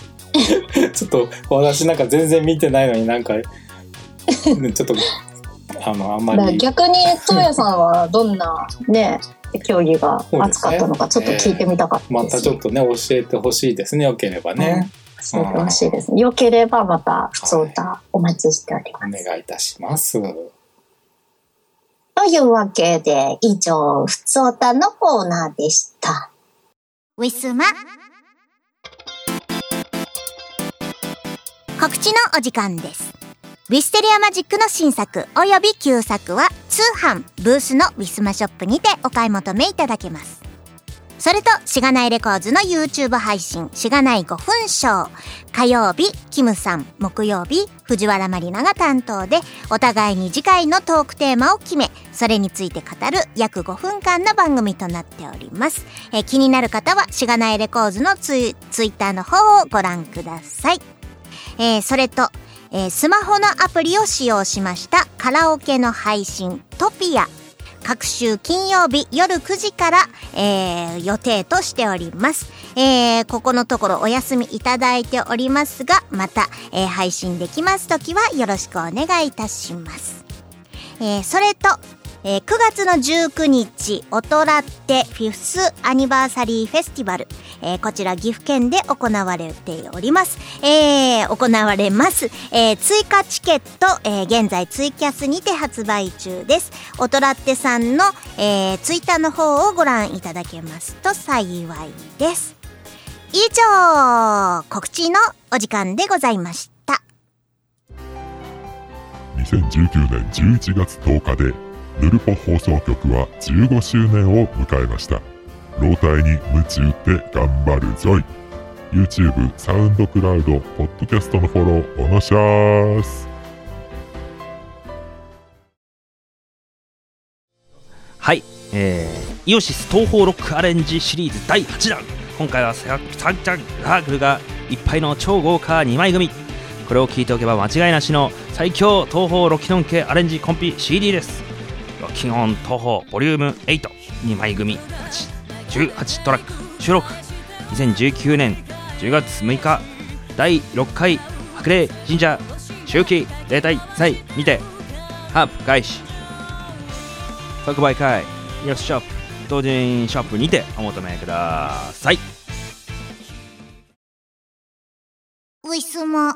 ちょっと私なんか全然見てないのになんか *laughs* ちょっとあのあんまり。逆に東野さんはどんなね競技が熱かったのかちょっと聞いてみたかった、またちょっとね教えてほしいですねよければね、うん、教えてほしいですね。よければまた普通歌お待ちしております、はい、お願いいたしますというわけで以上ふつおたのコーナーでした。ウィスマ告知のお時間です。ウィステリアマジックの新作および旧作は通販ブースのウィスマショップにてお買い求めいただけます。それとしがないレコーズの YouTube 配信しがない5分ショー火曜日キムさん。木曜日藤原まりなが担当でお互いに次回のトークテーマを決めそれについて語る約5分間の番組となっております、え気になる方はしがないレコーズのツイツイッターの方をご覧ください、えー、それとえー、スマホのアプリを使用しましたカラオケの配信トピア。各週金曜日夜9時から、えー、予定としております、えー、ここのところお休みいただいておりますがまた、えー、配信できます時はよろしくお願いいたします、えそれとえー、9月の19日、オトラテフィフスアニバーサリーフェスティバル、えー、こちら岐阜県で行われております。えー、行われます。えー、追加チケット、えー、現在ツイキャスにて発売中です。オトラテさんの、えー、ツイッターの方をご覧いただけますと幸いです。以上、告知のお時間でございました。2019年11月10日でヌルポ放送局は15周年を迎えました。老体に夢中って頑張るぞい。YouTube、サウンドクラウド、ポッドキャストのフォローおのしゃーす。はい、えー、イオシス東方ロックアレンジシリーズ第8弾今回はサンチャンラーグルがいっぱいの超豪華2枚組これを聞いておけば間違いなしの最強東方ロキノン系アレンジコンピ CD ですキオン東宝ボリューム82枚組18トラック収録2019年10月6日第6回白麗神社周期例大祭にてハープ開始即売会ヨスショップ同人ショップにてお求めくださいウィスマ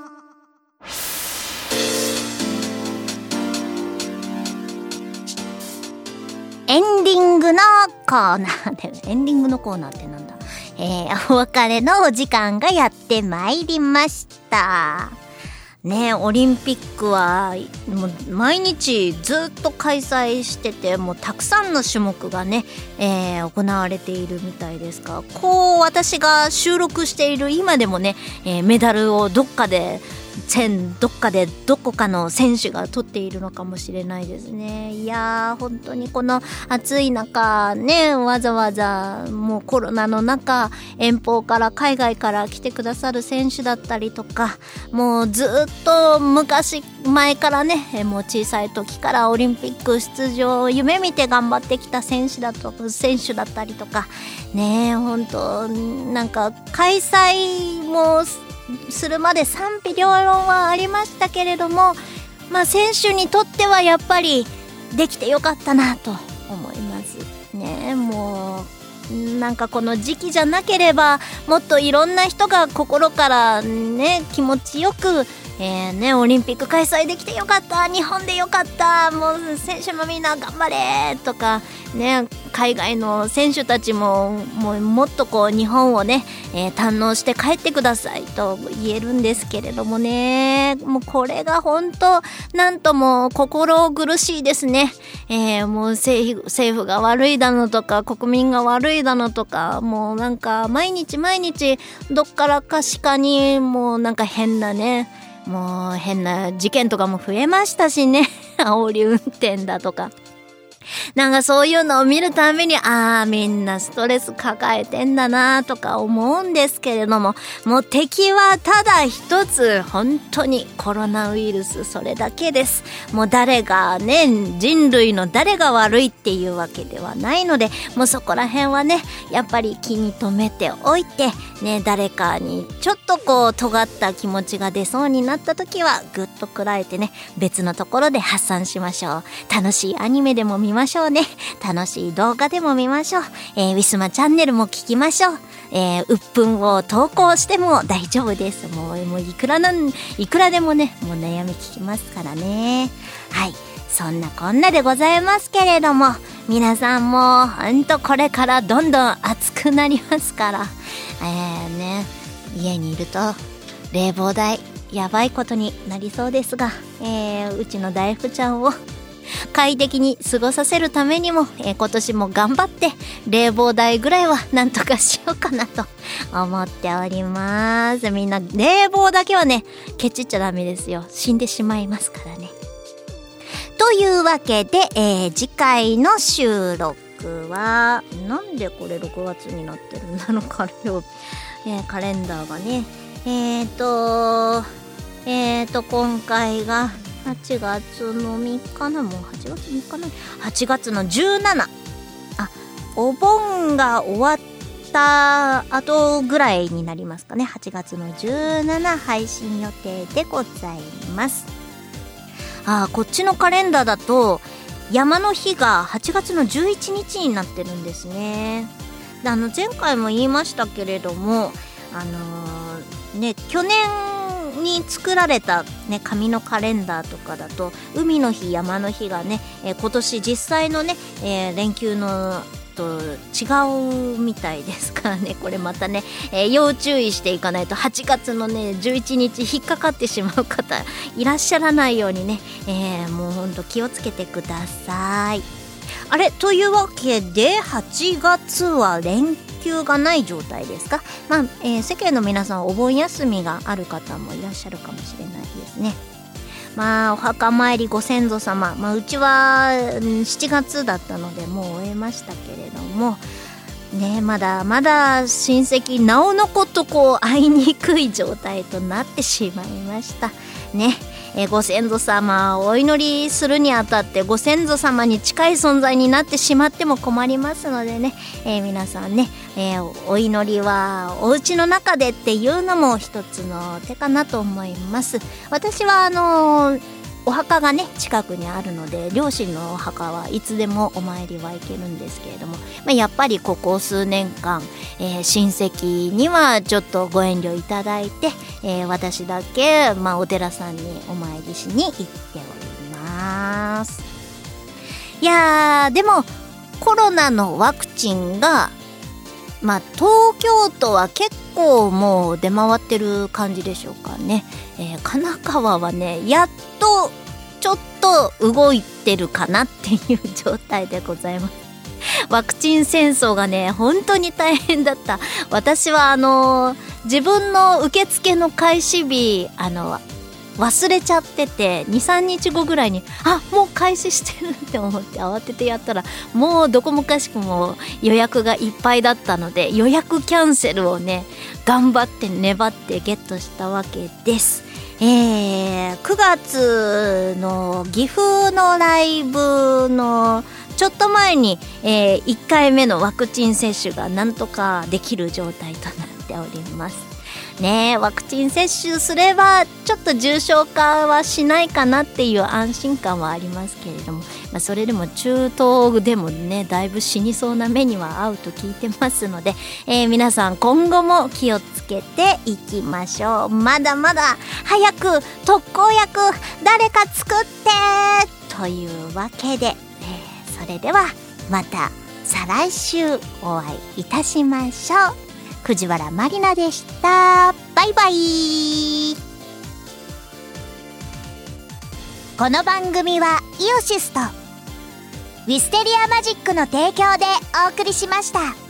エンディングのコーナーで、*laughs* エンディングのコーナーってなんだ？えー、お別れのお時間がやってまいりました。ねオリンピックはもう毎日ずっと開催しててもうたくさんの種目がね、えー、行われているみたいですがこう私が収録している今でもね、えー、メダルをどっかでどっかでどこかの選手が取っているのかもしれないですね。いやー本当にこの暑い中ねわざわざもうコロナの中遠方から海外から来てくださる選手だったりとかもうずっと昔前からねもう小さい時からオリンピック出場を夢見て頑張ってきた選手だと選手だったりとかね本当なんか開催もするまで賛否両論はありましたけれども、まあ、選手にとってはやっぱりできてよかったなと思いますね。もうなんかこの時期じゃなければもっといろんな人が心からね気持ちよくえーね、オリンピック開催できてよかった。日本でよかった。もう選手もみんな頑張れとか、ね、海外の選手たちももうもっとこう日本をね、えー、堪能して帰ってくださいと言えるんですけれどもね。もうこれが本当なんとも心苦しいですね、えー、もう政府政府が悪いだのとか国民が悪いだのとか。もうなんか毎日毎日どっからかしかにもうなんか変なねもう変な事件とかも増えましたしね。*laughs* 煽り運転だとか。なんかそういうのを見るために、ああ、みんなストレス抱えてんだなとか思うんですけれども、もう敵はただ一つ、本当にコロナウイルス、それだけです。もう誰がね、人類の誰が悪いっていうわけではないので、もうそこら辺はね、やっぱり気に留めておいて、ね、誰かにちょっとこう、尖った気持ちが出そうになった時は、ぐっとこらえてね、別のところで発散しましょう。楽しいアニメでも見ましょうね。楽しい動画でも見ましょう。えー、ウィスマチャンネルも聞きましょう。えー、鬱憤を投稿しても大丈夫です。もう、もういくらなん、いくらでもね、もう悩み聞きますからね。はい。そんなこんなでございますけれども、皆さんもほんとこれからどんどん暑くなりますから、えーね、家にいると冷房代やばいことになりそうですが、えー、うちの大福ちゃんを快適に過ごさせるためにも、えー、今年も頑張って冷房代ぐらいはなんとかしようかなと思っております。みんな冷房だけはね、ケチっちゃダメですよ。死んでしまいますからね。というわけで、えー、次回の収録は、なんでこれ6月になってるんだろうか、えー、カレンダーがね。えっ、ー、と、えっ、ー、と、今回が8月の3日な、もう8月3日な、8月の17。あ、お盆が終わった後ぐらいになりますかね。8月の17配信予定でございます。あ、こっちのカレンダーだと、山の日が8月の11日になってるんですね。あの前回も言いましたけれども、あのー、ね、去年に作られた、ね、紙のカレンダーとかだと海の日山の日がね、えー、今年実際のね、えー、連休のと違うみたいですからね *laughs* これまたね、えー、要注意していかないと8月のね11日引っかかってしまう方いらっしゃらないようにね、えー、もうほんと気をつけてください。あれというわけで8月は連休がない状態ですか、まあえー、世間の皆さんお盆休みがある方もいらっしゃるかもしれないですね。まあお墓参りご先祖様、まあ、うちは7月だったのでもう終えましたけれどもねまだまだ親戚なおのことこう会いにくい状態となってしまいました。ね。えご先祖様をお祈りするにあたってご先祖様に近い存在になってしまっても困りますのでね、えー、皆さんね、えー、お祈りはお家の中でっていうのも一つの手かなと思います。私はあのーお墓がね近くにあるので両親のお墓はいつでもお参りは行けるんですけれども、まあ、やっぱりここ数年間、えー、親戚にはちょっとご遠慮いただいて、えー、私だけ、まあ、お寺さんにお参りしに行っております。いやーでもコロナのワクチンがまあ東京都は結構もう出回ってる感じでしょうかねえー、神奈川はねやっとちょっと動いてるかなっていう状態でございます。*laughs* ワクチン戦争がね本当に大変だった私はあの自分の受付の開始日あの忘れちゃってて23日後ぐらいにあもう開始してるって思って慌ててやったらもうどこもかしくも予約がいっぱいだったので予約キャンセルをね頑張って粘ってゲットしたわけです。えー、9月の岐阜のライブのちょっと前に、えー、1回目のワクチン接種がなんとかできる状態となっております。ねワクチン接種すればちょっと重症化はしないかなっていう安心感はありますけれども、まあ、それでも中東でもねだいぶ死にそうな目には合うと聞いてますので、えー、皆さん今後も気をつけていきましょうまだまだ早く特効薬誰か作ってというわけで、えー、それではまた再来週お会いいたしましょう。藤原まりなでした。バイバイこの番組はイオシスとウィステリアマジックの提供でお送りしました。